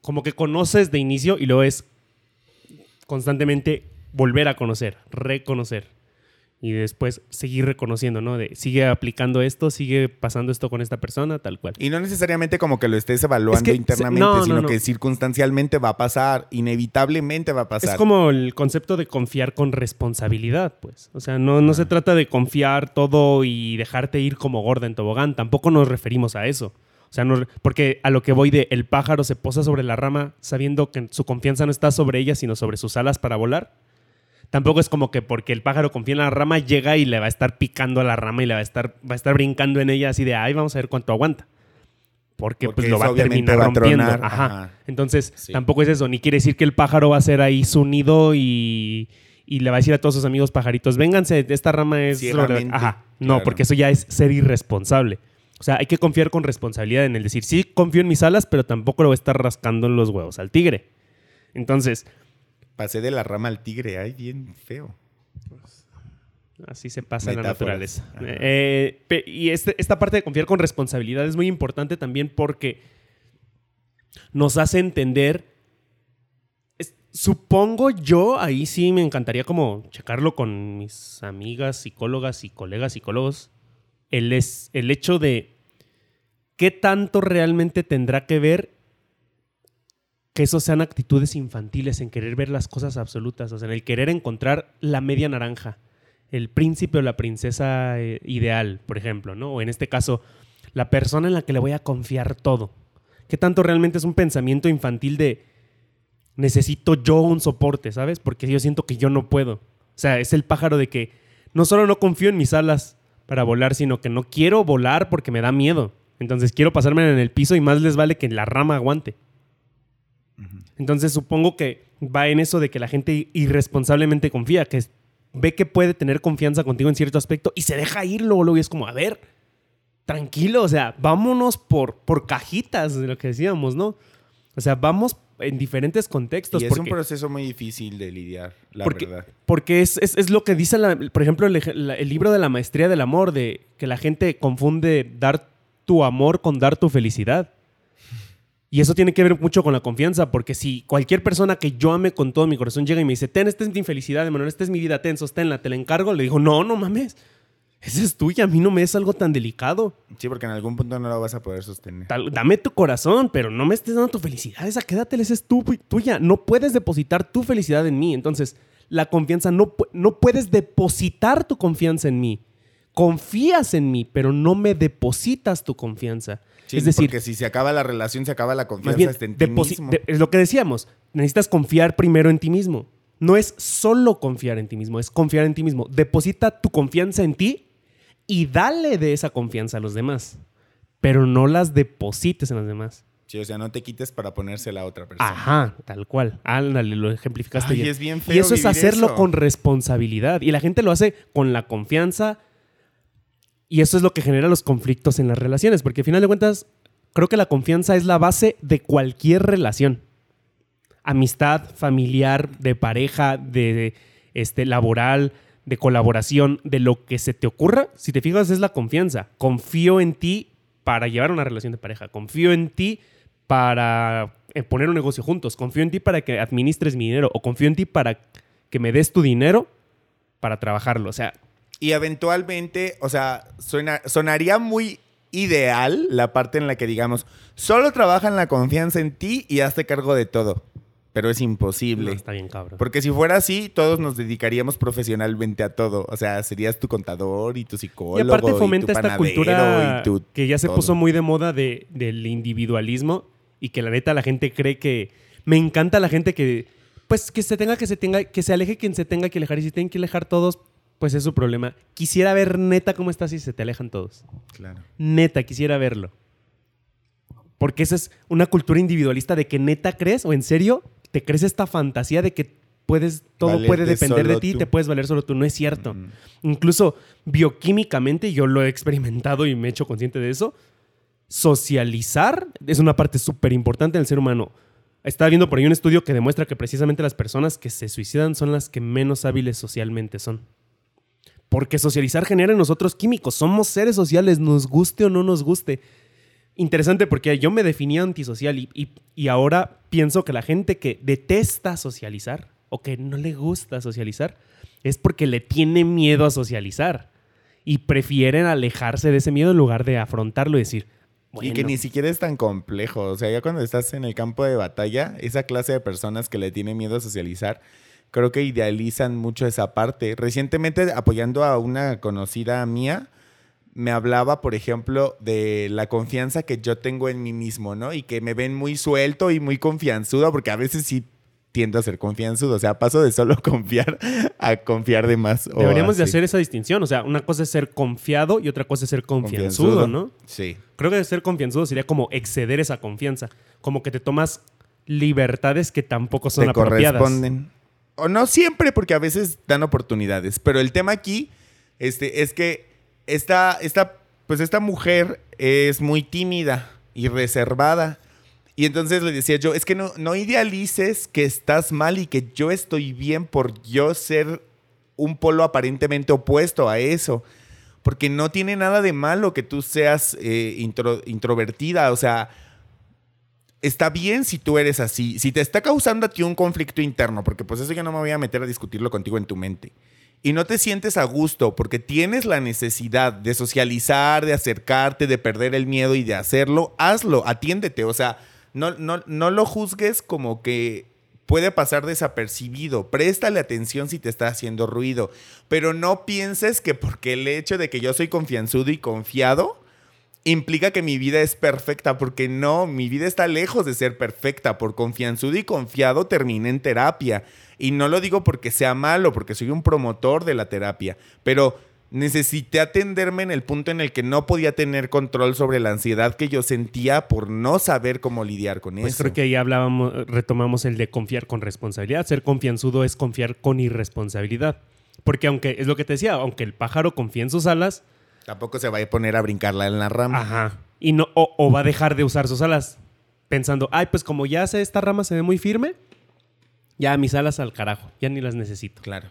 como que conoces de inicio y luego es constantemente volver a conocer, reconocer. Y después seguir reconociendo, ¿no? De sigue aplicando esto, sigue pasando esto con esta persona, tal cual. Y no necesariamente como que lo estés evaluando Es que se- internamente, no, no, sino no. que circunstancialmente va a pasar, inevitablemente va a pasar. Es como el concepto de confiar con responsabilidad, pues. O sea, no, no se trata de confiar todo y dejarte ir como gorda en tobogán. Tampoco nos referimos a eso. O sea, no- porque a lo que voy de el pájaro se posa sobre la rama sabiendo que su confianza no está sobre ella, sino sobre sus alas para volar. Tampoco es como que porque el pájaro confía en la rama, llega y le va a estar picando a la rama y le va a estar, va a estar brincando en ella así de, ay, vamos a ver cuánto aguanta. Porque, Porque pues lo va a terminar va a rompiendo. tronar, Ajá. ajá. Entonces, Sí. tampoco es eso. Ni quiere decir que el pájaro va a ser ahí su nido y, y le va a decir a todos sus amigos pajaritos, vénganse, esta rama es... Ajá. No, claro. porque eso ya es ser irresponsable. O sea, hay que confiar con responsabilidad en el decir, sí, confío en mis alas, pero tampoco le voy a estar rascando en los huevos al tigre. Entonces, Pasé de la rama al tigre, ay, bien feo. Así se pasa la Metáforas. naturaleza. Eh, y este- esta parte de confiar con responsabilidad es muy importante también porque nos hace entender. es- supongo yo, ahí sí me encantaría como checarlo con mis amigas psicólogas y colegas psicólogos. El, es, el hecho de qué tanto realmente tendrá que ver que eso sean actitudes infantiles en querer ver las cosas absolutas, o sea, en el querer encontrar la media naranja el príncipe o la princesa eh, ideal, por ejemplo, ¿no? O en este caso, la persona en la que le voy a confiar todo. ¿Qué tanto realmente es un pensamiento infantil de necesito yo un soporte, ¿sabes? Porque yo siento que yo no puedo. O sea, es el pájaro de que no solo no confío en mis alas para volar, sino que no quiero volar porque me da miedo. Entonces quiero pasarme en el piso y más les vale que la rama aguante. Entonces supongo que va en eso de que la gente irresponsablemente confía, que ve que puede tener confianza contigo en cierto aspecto y se deja ir luego, luego y es como, a ver, tranquilo, o sea, vámonos por, por cajitas de lo que decíamos, ¿no? O sea, vamos en diferentes contextos. y es porque, un proceso muy difícil de lidiar, la porque, verdad. porque es, es- es lo que dice, la- por ejemplo, el, ej- la- el libro de la maestría del amor, de que la gente confunde dar tu amor con dar tu felicidad. Y eso tiene que ver mucho con la confianza, porque si cualquier persona que yo ame con todo mi corazón llega y me dice, ten, esta es mi felicidad, Emanuel, esta es mi vida, ten, sosténla, te la encargo, le digo, no, no mames, esa es tuya, a mí no me es algo tan delicado. Sí, porque en algún punto no lo vas a poder sostener. Tal- dame tu corazón, pero no me estés dando tu felicidad. Esa quédatela, esa es tu, tuya. No puedes depositar tu felicidad en mí. Entonces, la confianza, no, no puedes depositar tu confianza en mí. Confías en mí, pero no me depositas tu confianza. Sí, es decir, porque si se acaba la relación, se acaba la confianza bien, hasta en ti mismo. es lo que decíamos. Necesitas confiar primero en ti mismo. No es solo confiar en ti mismo, es confiar en ti mismo. Deposita tu confianza en ti y dale de esa confianza a los demás. Pero no las deposites en los demás. Sí, o sea, no te quites para ponérsela a otra persona. Ajá, tal cual. Ándale, lo ejemplificaste Ay, bien. es bien y eso es hacerlo eso. con responsabilidad. Y la gente lo hace con la confianza. Y eso es lo que genera los conflictos en las relaciones. Porque al final de cuentas, creo que la confianza es la base de cualquier relación. Amistad, familiar, de pareja, de, este, laboral, de colaboración, de lo que se te ocurra, si te fijas, es la confianza. Confío en ti para llevar una relación de pareja. Confío en ti para eh, poner un negocio juntos. Confío en ti para que administres mi dinero. O confío en ti para que me des tu dinero para trabajarlo. O sea. Y eventualmente, o sea, sonaría muy ideal la parte en la que digamos, solo trabaja en la confianza en ti y hazte cargo de todo pero es imposible. está bien, cabrón. Porque si fuera así, todos nos dedicaríamos profesionalmente a todo. O sea, serías tu contador y tu psicólogo. Y aparte fomenta esta cultura que ya se puso muy de moda de, del individualismo y que la neta la gente cree que. Me encanta la gente que. Pues que se tenga que se tenga, que se aleje quien se tenga que alejar. Y si tienen que alejar todos, pues es su problema. Quisiera ver neta cómo estás si se te alejan todos. Claro. Neta, quisiera verlo. Porque esa es una cultura individualista de que neta crees o en serio te crees esta fantasía de que puedes, todo puede depender de ti, te puedes valer solo tú. No es cierto. Incluso bioquímicamente, yo lo he experimentado y me he hecho consciente de eso. Socializar es una parte súper importante del ser humano. Estaba viendo por ahí un estudio que demuestra que precisamente las personas que se suicidan son las que menos hábiles socialmente son. Porque socializar genera en nosotros químicos. Somos seres sociales, nos guste o no nos guste interesante porque yo me definía antisocial y, y, ahora pienso que la gente que detesta socializar o que no le gusta socializar es porque le tiene miedo a socializar y prefieren alejarse de ese miedo en lugar de afrontarlo y decir, Y que ni siquiera es tan complejo. O sea, ya cuando estás en el campo de batalla, esa clase de personas que le tienen miedo a socializar, creo que idealizan mucho esa parte. Recientemente, apoyando a una conocida mía, me hablaba, por ejemplo, de la confianza que yo tengo en mí mismo, ¿no? Y que me ven muy suelto y muy confianzudo, porque a veces sí tiendo a ser confianzudo. O sea, paso de solo confiar a confiar de más. Deberíamos de hacer esa distinción. O sea, una cosa es ser confiado y otra cosa es ser confianzudo, ¿no? Sí. Creo que ser confianzudo sería como exceder esa confianza. Como que te tomas libertades que tampoco son te apropiadas. corresponden. O no siempre, porque a veces dan oportunidades. Pero el tema aquí este, es que esta, esta, pues esta mujer es muy tímida y reservada. Y entonces le decía yo, es que no, no idealices que estás mal y que yo estoy bien por yo ser un polo aparentemente opuesto a eso. Porque no tiene nada de malo que tú seas eh, introvertida. O sea, está bien si tú eres así. Si te está causando a ti un conflicto interno, porque pues eso ya no me voy a meter a discutirlo contigo en tu mente y no te sientes a gusto porque tienes la necesidad de socializar, de acercarte, de perder el miedo y de hacerlo, hazlo, atiéndete. O sea, no, no, no lo juzgues como que puede pasar desapercibido. Préstale atención si te está haciendo ruido. Pero no pienses que porque el hecho de que yo soy confianzudo y confiado implica que mi vida es perfecta, porque no, mi vida está lejos de ser perfecta. Por confianzudo y confiado terminé en terapia. Y no lo digo porque sea malo, porque soy un promotor de la terapia, pero necesité atenderme en el punto en el que no podía tener control sobre la ansiedad que yo sentía por no saber cómo lidiar con pues eso. Creo que ahí hablábamos, retomamos el de confiar con responsabilidad. Ser confianzudo es confiar con irresponsabilidad. Porque aunque, es lo que te decía, aunque el pájaro confía en sus alas... Tampoco se va a poner a brincarla en la rama. Ajá. Y no, o, o va a dejar de usar sus alas pensando, ay, pues como ya esta rama se ve muy firme, ya mis alas al carajo, ya ni las necesito. Claro.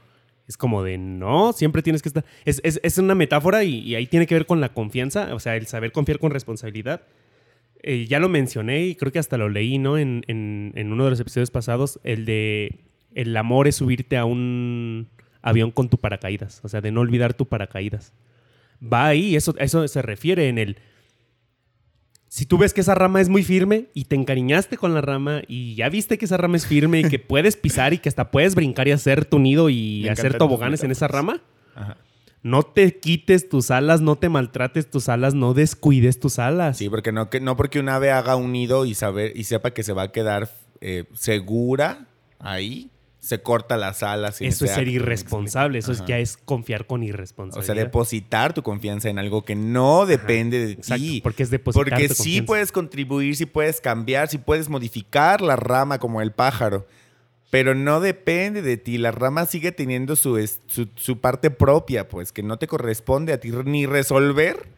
Es como de, no, siempre tienes que estar... Es, una metáfora y, ahí tiene que ver con la confianza, o sea, el saber confiar con responsabilidad. Eh, ya lo mencioné y creo que hasta lo leí, ¿no? En, uno de los episodios pasados, el de el amor es subirte a un avión con tu paracaídas, o sea, de no olvidar tu paracaídas. Va ahí, eso, eso se refiere en el si tú ves que esa rama es muy firme y te encariñaste con la rama y ya viste que esa rama es firme y que puedes pisar y que hasta puedes brincar y hacer tu nido y hacer toboganes en esa rama, no te quites tus alas, no te maltrates tus alas, no descuides tus alas. Sí, porque no, que, no porque un ave haga un nido y, saber, y sepa que se va a quedar eh, segura ahí, se corta las alas. eso es ser irresponsable, eso es ya es confiar con irresponsabilidad. O sea, depositar tu confianza en algo que no depende de ti. Porque es depositar Porque sí puedes contribuir, sí puedes cambiar, sí puedes modificar la rama como el pájaro, pero no depende de ti. La rama sigue teniendo su, su, su parte propia, pues, que no te corresponde a ti ni resolver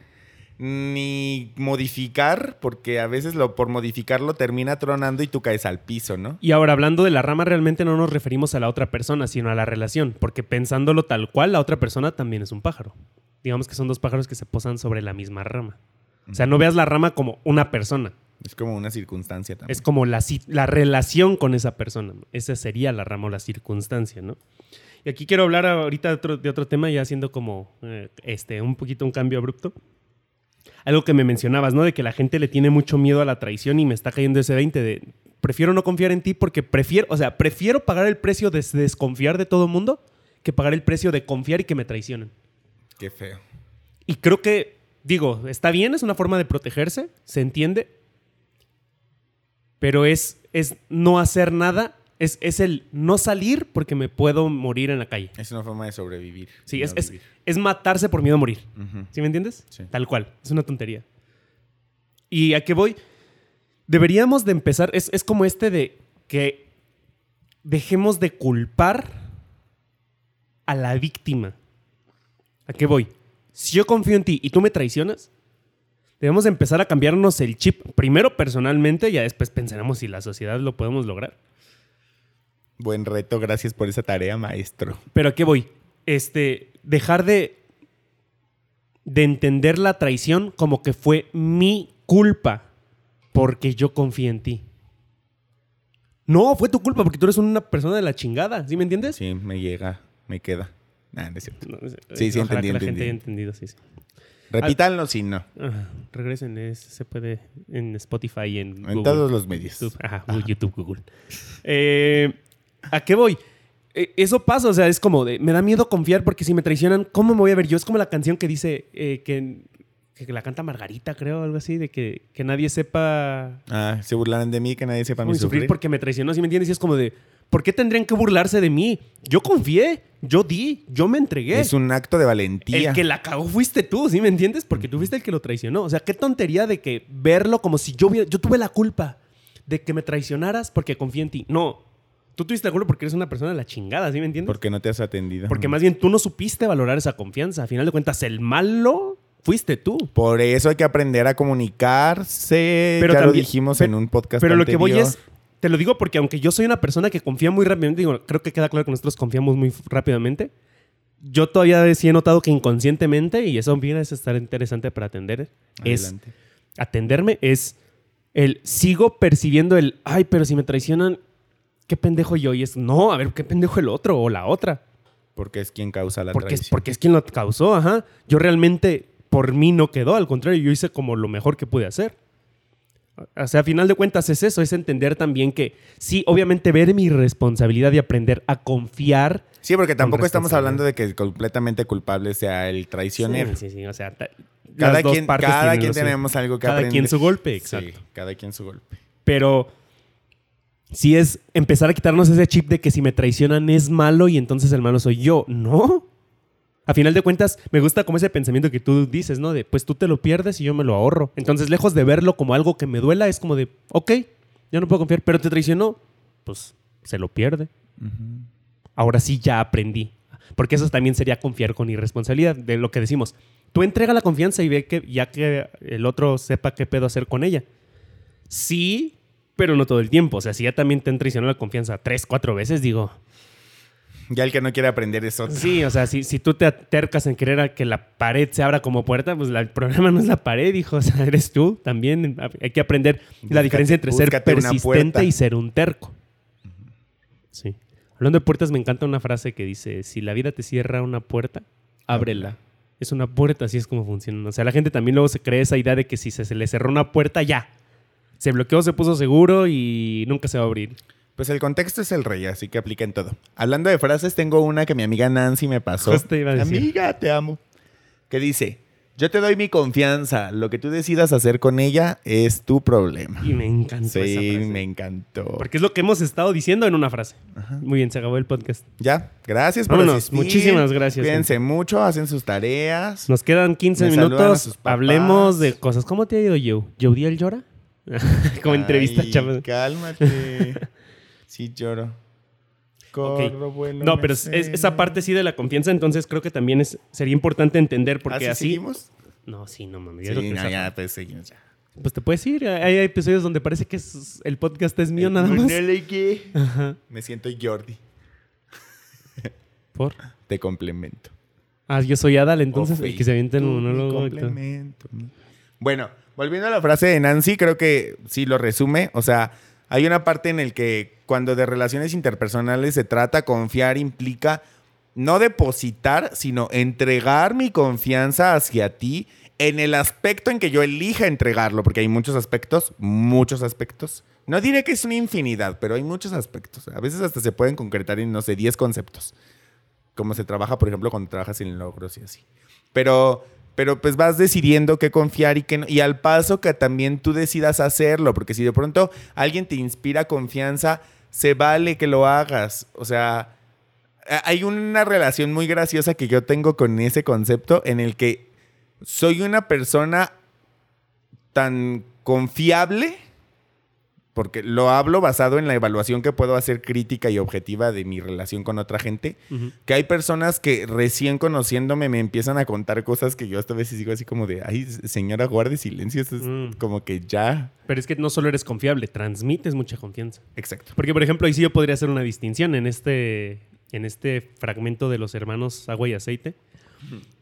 ni modificar, porque a veces lo por modificarlo termina tronando y tú caes al piso, ¿no? Y ahora, hablando de la rama, realmente no nos referimos a la otra persona, sino a la relación, porque pensándolo tal cual, la otra persona también es un pájaro. Digamos que son dos pájaros que se posan sobre la misma rama. O sea, no veas la rama como una persona, Es como una circunstancia también. es como la, la relación con esa persona. Esa sería la rama o la circunstancia, ¿no? Y aquí quiero hablar ahorita de otro, de otro tema, ya haciendo como eh, este, un poquito un cambio abrupto. Algo que me mencionabas, ¿no? De que la gente le tiene mucho miedo a la traición y me está cayendo ese 20 de prefiero no confiar en ti porque prefiero, o sea, prefiero pagar el precio de desconfiar de todo el mundo que pagar el precio de confiar y que me traicionen. Qué feo. Y creo que, digo, está bien, es una forma de protegerse, se entiende, pero es, es no hacer nada, es, es el no salir porque me puedo morir en la calle. Es una forma de sobrevivir. Sí, no es, es, es matarse por miedo a morir. ¿Sí me entiendes? Sí. Tal cual, es una tontería. ¿Y a qué voy? Deberíamos de empezar, es, es como este de que dejemos de culpar a la víctima. ¿A qué voy? Si yo confío en ti y tú me traicionas, debemos de empezar a cambiarnos el chip, primero personalmente, y ya después pensaremos si la sociedad lo podemos lograr. Buen reto, gracias por esa tarea, maestro. Pero ¿a qué voy? Este, dejar de, de entender la traición como que fue mi culpa porque yo confié en ti. No, fue tu culpa porque tú eres una persona de la chingada, ¿sí me entiendes? Sí, me llega, me queda. Nah, no es cierto. No, Sí, sí, entendí, que la entendí. gente haya entendido, sí, sí. Repítanlo si no. Ah, regresen, es- se puede en Spotify en En Google. todos los medios. YouTube, ajá, YouTube, Google. Eh, ¿A qué voy? Eh, Eso pasa, o sea, es como de, me da miedo confiar porque si me traicionan, ¿cómo me voy a ver yo? Es como la canción que dice eh, que, que la canta Margarita, creo, algo así, de que, que nadie sepa Ah, se burlarán de mí, que nadie sepa mi sufrir sufrir. porque me traicionó, ¿sí me entiendes? Y es como de, ¿por qué tendrían que burlarse de mí? Yo confié, yo di, yo me entregué. Es un acto de valentía. El que la cagó fuiste tú, ¿sí me entiendes? Porque tú fuiste el que lo traicionó. O sea, qué tontería de que verlo como si yo hubiera... Yo tuve la culpa de que me traicionaras porque confié en ti. No, tú tuviste la culpa porque eres una persona de la chingada, ¿sí me entiendes? Porque no te has atendido. Porque más bien tú no supiste valorar esa confianza. A final de cuentas, el malo fuiste tú. Por eso hay que aprender a comunicarse. Pero ya lo dijimos en un podcast Pero lo que voy es... Te lo digo porque aunque yo soy una persona que confía muy rápidamente, digo, creo que queda claro que nosotros confiamos muy rápidamente. Yo todavía sí he notado que inconscientemente, y eso viene a estar interesante para atender, es atenderme es el sigo percibiendo el, ay, pero si me traicionan, qué pendejo yo. Y es, no, a ver, qué pendejo el otro o la otra. Porque es quien causa la Porque es, traición. porque es quien lo causó, ajá. Yo realmente, por mí no quedó, al contrario, yo hice como lo mejor que pude hacer. O sea, a final de cuentas es eso, es entender también que sí, obviamente ver mi responsabilidad y aprender a confiar. Sí, porque tampoco estamos hablando de que completamente culpable sea el traicionero. Sí, sí, sí, o sea, Cada quien, cada quien tenemos algo que Cada aprender. quien su golpe, Sí, exacto. cada quien su golpe. Pero si es empezar a quitarnos ese chip de que si me traicionan es malo y entonces el malo soy yo. No. A final de cuentas, me gusta como ese pensamiento que tú dices, ¿no? De, pues tú te lo pierdes y yo me lo ahorro. Entonces, lejos de verlo como algo que me duela, es como de, ok, ya no puedo confiar, pero te traicionó, pues se lo pierde. Ahora sí ya aprendí. Porque eso también sería confiar con irresponsabilidad, de lo que decimos. Tú entrega la confianza y ve que ya que el otro sepa qué pedo hacer con ella. Sí, pero no todo el tiempo. O sea, si ya también te han traicionado la confianza tres, cuatro veces, digo, Ya el que no quiere aprender es otro. sí, o sea, si, si tú te atercas en querer a que la pared se abra como puerta, pues la- el problema no es la pared, hijo, o sea, eres tú también. Hay que aprender la diferencia entre ser persistente y ser un terco. Sí. Hablando de puertas, me encanta una frase que dice, si la vida te cierra una puerta, ábrela. Es una puerta, así es como funciona. O sea, la gente también luego se cree esa idea de que si se, se le cerró una puerta, ya. Se bloqueó, se puso seguro y nunca se va a abrir. Pues el contexto es el rey, así que aplica en todo. Hablando de frases, tengo una que mi amiga Nancy me pasó. Justo iba a decir. Amiga, te amo. Que dice, yo te doy mi confianza, lo que tú decidas hacer con ella es tu problema. Y me encantó esa Sí, frase. me encantó. Porque es lo que hemos estado diciendo en una frase. Muy bien, se acabó el podcast. Ya, gracias por Vámonos, asistir. muchísimas gracias, Cuídense mucho, hacen sus tareas. Nos quedan 15 Me saludan a minutos. Hablemos de cosas. ¿Cómo te ha ido, Joe? ¿Joe Diel llora? Como entrevista, chavos. Cálmate. sí, lloro. Corro, No, pero es- esa parte sí de la confianza, entonces creo que también es, sería importante entender porque ¿Ah, sí así. seguimos? No, sí, no mames. Sí, ya no, zafa. ya, pues seguimos ya. Pues te puedes ir. Hay, hay episodios donde parece que es- el podcast es mío nada más. Ajá. Me siento Jordi. ¿Por? Te complemento. Ah, yo soy Adal, entonces, el que se avienta mi monólogo. complemento. Bueno, volviendo a la frase de Nancy, creo que sí lo resume. O sea, hay una parte en el que cuando de relaciones interpersonales se trata, confiar implica no depositar, sino entregar mi confianza hacia ti en el aspecto en que yo elija entregarlo, porque hay muchos aspectos, muchos aspectos. No diré que es una infinidad, pero hay muchos aspectos. A veces hasta se pueden concretar en, no sé, 10 conceptos cómo se trabaja, por ejemplo, cuando trabajas en logros y así. Pero, pero pues vas decidiendo qué confiar y qué no. Y al paso que también tú decidas hacerlo, porque si de pronto alguien te inspira confianza, se vale que lo hagas. O sea, hay una relación muy graciosa que yo tengo con ese concepto en el que soy una persona tan confiable, porque lo hablo basado en la evaluación que puedo hacer crítica y objetiva de mi relación con otra gente, que hay personas que recién conociéndome me empiezan a contar cosas que yo hasta veces digo así como de, ay, señora, guarde silencio, esto es Mm. como que ya. Pero es que no solo eres confiable, transmites mucha confianza. Exacto. Porque, por ejemplo, ahí sí yo podría hacer una distinción en este, en este fragmento de los hermanos agua y aceite.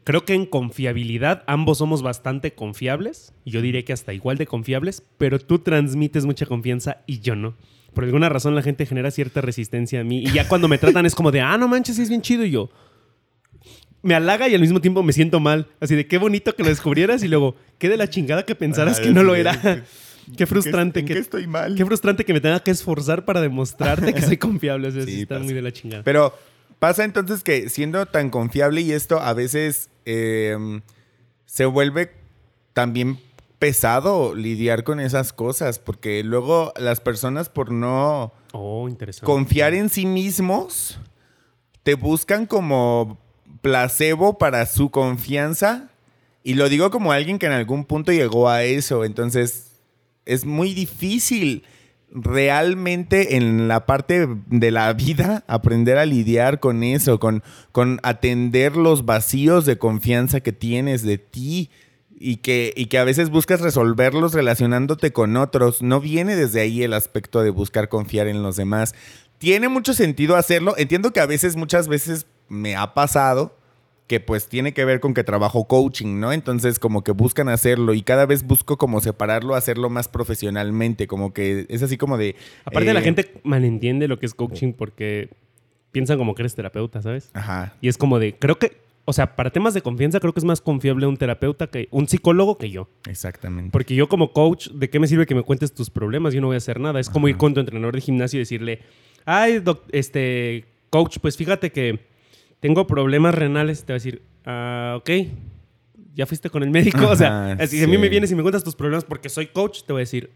Creo que en confiabilidad ambos somos bastante confiables, y yo diría que hasta igual de confiables, pero tú transmites mucha confianza y yo no. Por alguna razón la gente genera cierta resistencia a mí y ya cuando me tratan es como de, ah, no manches, es bien chido y yo me halaga y al mismo tiempo me siento mal. Así de qué bonito que lo descubrieras y luego, qué de la chingada que pensaras Ah, que no lo era. Qué frustrante ¿En que estoy mal? Qué frustrante que me tenga que esforzar para demostrarte que soy confiable. O sea, sí, Sí, está pasa. muy de la chingada. Pero pasa entonces que siendo tan confiable y esto a veces eh, se vuelve también pesado lidiar con esas cosas, porque luego las personas por no oh, confiar en sí mismos te buscan como placebo para su confianza. Y lo digo como alguien que en algún punto llegó a eso. Entonces, es muy difícil realmente en la parte de la vida aprender a lidiar con eso, con, con atender los vacíos de confianza que tienes de ti y que, y que a veces buscas resolverlos relacionándote con otros. No viene desde ahí el aspecto de buscar confiar en los demás. Tiene mucho sentido hacerlo. Entiendo que a veces, muchas veces me ha pasado que pues tiene que ver con que trabajo coaching, ¿no? Entonces como que buscan hacerlo y cada vez busco como separarlo, hacerlo más profesionalmente, como que es así como de... Aparte, eh, la gente malentiende lo que es coaching porque piensan como que eres terapeuta, ¿sabes? Ajá. Y es como de, creo que, o sea, para temas de confianza, creo que es más confiable un terapeuta que un psicólogo que yo. Exactamente. Porque yo como coach, ¿de qué me sirve que me cuentes tus problemas? Yo no voy a hacer nada. Es como ir con tu entrenador de gimnasio y decirle, ay, doc- este, coach, pues fíjate que tengo problemas renales. Te va a decir, ah, ok, ya fuiste con el médico. o sea, si a mí me vienes y me cuentas tus problemas porque soy coach, te voy a decir,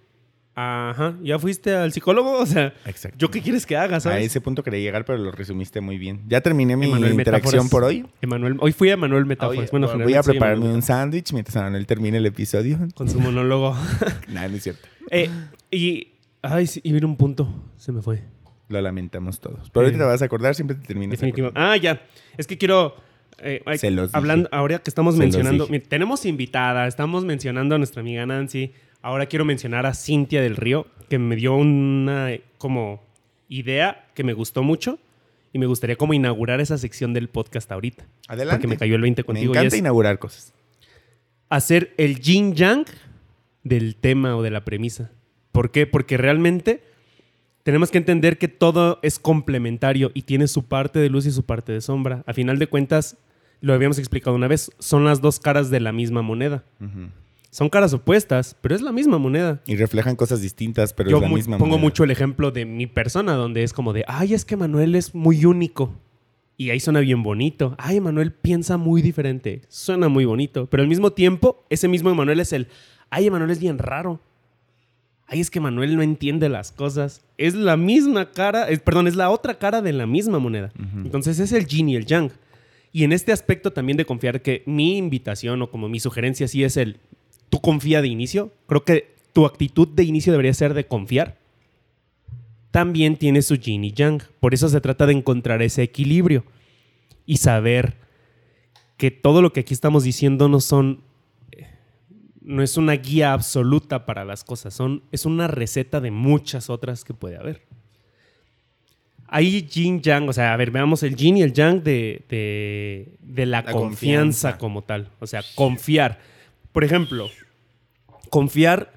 ajá, ¿ya fuiste al psicólogo? O sea, Exacto. ¿yo qué quieres que haga, A sabes? ese punto quería llegar, pero lo resumiste muy bien. Ya terminé mi Emanuel interacción Metáforas. por hoy. Emanuel, hoy fui a Manuel Metáforas. bueno, voy a prepararme un sándwich mientras Manuel termine el episodio. Con su monólogo. Nada, no es cierto. Eh, y, ay, sí, y viene un punto, se me fue. Lo lamentamos todos. Pero ahorita te vas a acordar, siempre te terminas Definitivo. Ah, ya. Es que quiero. eh, hay- Se los dije. hablando, ahora que estamos Se mencionando. mira, tenemos invitada, estamos mencionando a nuestra amiga Nancy. Ahora quiero mencionar a Cintia del Río, que me dio una como idea que me gustó mucho. Y me gustaría como inaugurar esa sección del podcast ahorita. Adelante. Porque me cayó el 20 Me contigo. y encanta es inaugurar cosas. hacer el yin yang del tema o de la premisa. ¿Por qué? Porque realmente tenemos que entender que todo es complementario y tiene su parte de luz y su parte de sombra. A final de cuentas, lo habíamos explicado una vez, son las dos caras de la misma moneda. Son caras opuestas, pero es la misma moneda. Y reflejan cosas distintas, pero Yo es la misma pongo moneda. mucho el ejemplo de mi persona, donde es como de, ay, es que Manuel es muy único. Y ahí suena bien bonito. Ay, Manuel piensa muy diferente. Suena muy bonito. Pero al mismo tiempo, ese mismo Emanuel es el, ay, Emanuel es bien raro. Ay, es que Manuel no entiende las cosas. Es la misma cara, es, perdón, es la otra cara de la misma moneda. Entonces es el yin y el yang. Y en este aspecto también de confiar que mi invitación o como mi sugerencia sí es el, tú confía de inicio. Creo que tu actitud de inicio debería ser de confiar. También tiene su yin y yang. Por eso se trata de encontrar ese equilibrio y saber que todo lo que aquí estamos diciendo no son no es una guía absoluta para las cosas, son, es una receta de muchas otras que puede haber. Hay yin yang, o sea, a ver, veamos el yin y el yang de, de, de la, La confianza, confianza. como tal. O sea, confiar. Por ejemplo, confiar,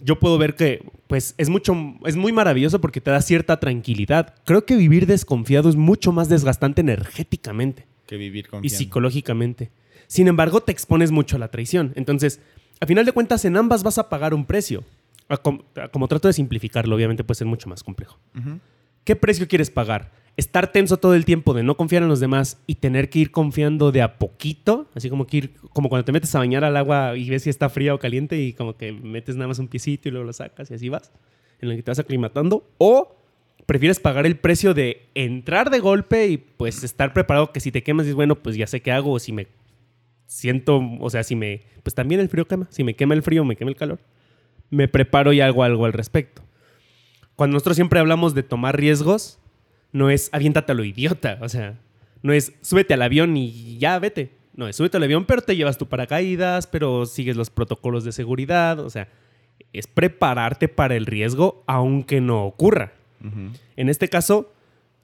yo puedo ver que pues es mucho, es muy maravilloso porque te da cierta tranquilidad. Creo que vivir desconfiado es mucho más desgastante energéticamente Que vivir y confiando. psicológicamente. Sin embargo, te expones mucho a la traición. Entonces, a final de cuentas, en ambas vas a pagar un precio. Como, trato de simplificarlo, obviamente puede ser mucho más complejo. ¿Qué precio quieres pagar? ¿Estar tenso todo el tiempo de no confiar en los demás y tener que ir confiando de a poquito? Así como que ir, como cuando te metes a bañar al agua y ves si está fría o caliente y como que metes nada más un piecito y luego lo sacas y así vas, en el que te vas aclimatando. O prefieres pagar el precio de entrar de golpe y pues estar preparado que si te quemas dices, bueno, pues ya sé qué hago o si me siento, o sea, si me, pues también el frío quema, si me quema el frío, me quema el calor, me preparo y hago algo al respecto. Cuando nosotros siempre hablamos de tomar riesgos, no es aviéntate a lo idiota, o sea, no es súbete al avión y ya vete. No, es súbete al avión, pero te llevas tu paracaídas, pero sigues los protocolos de seguridad, o sea, es prepararte para el riesgo aunque no ocurra. En este caso,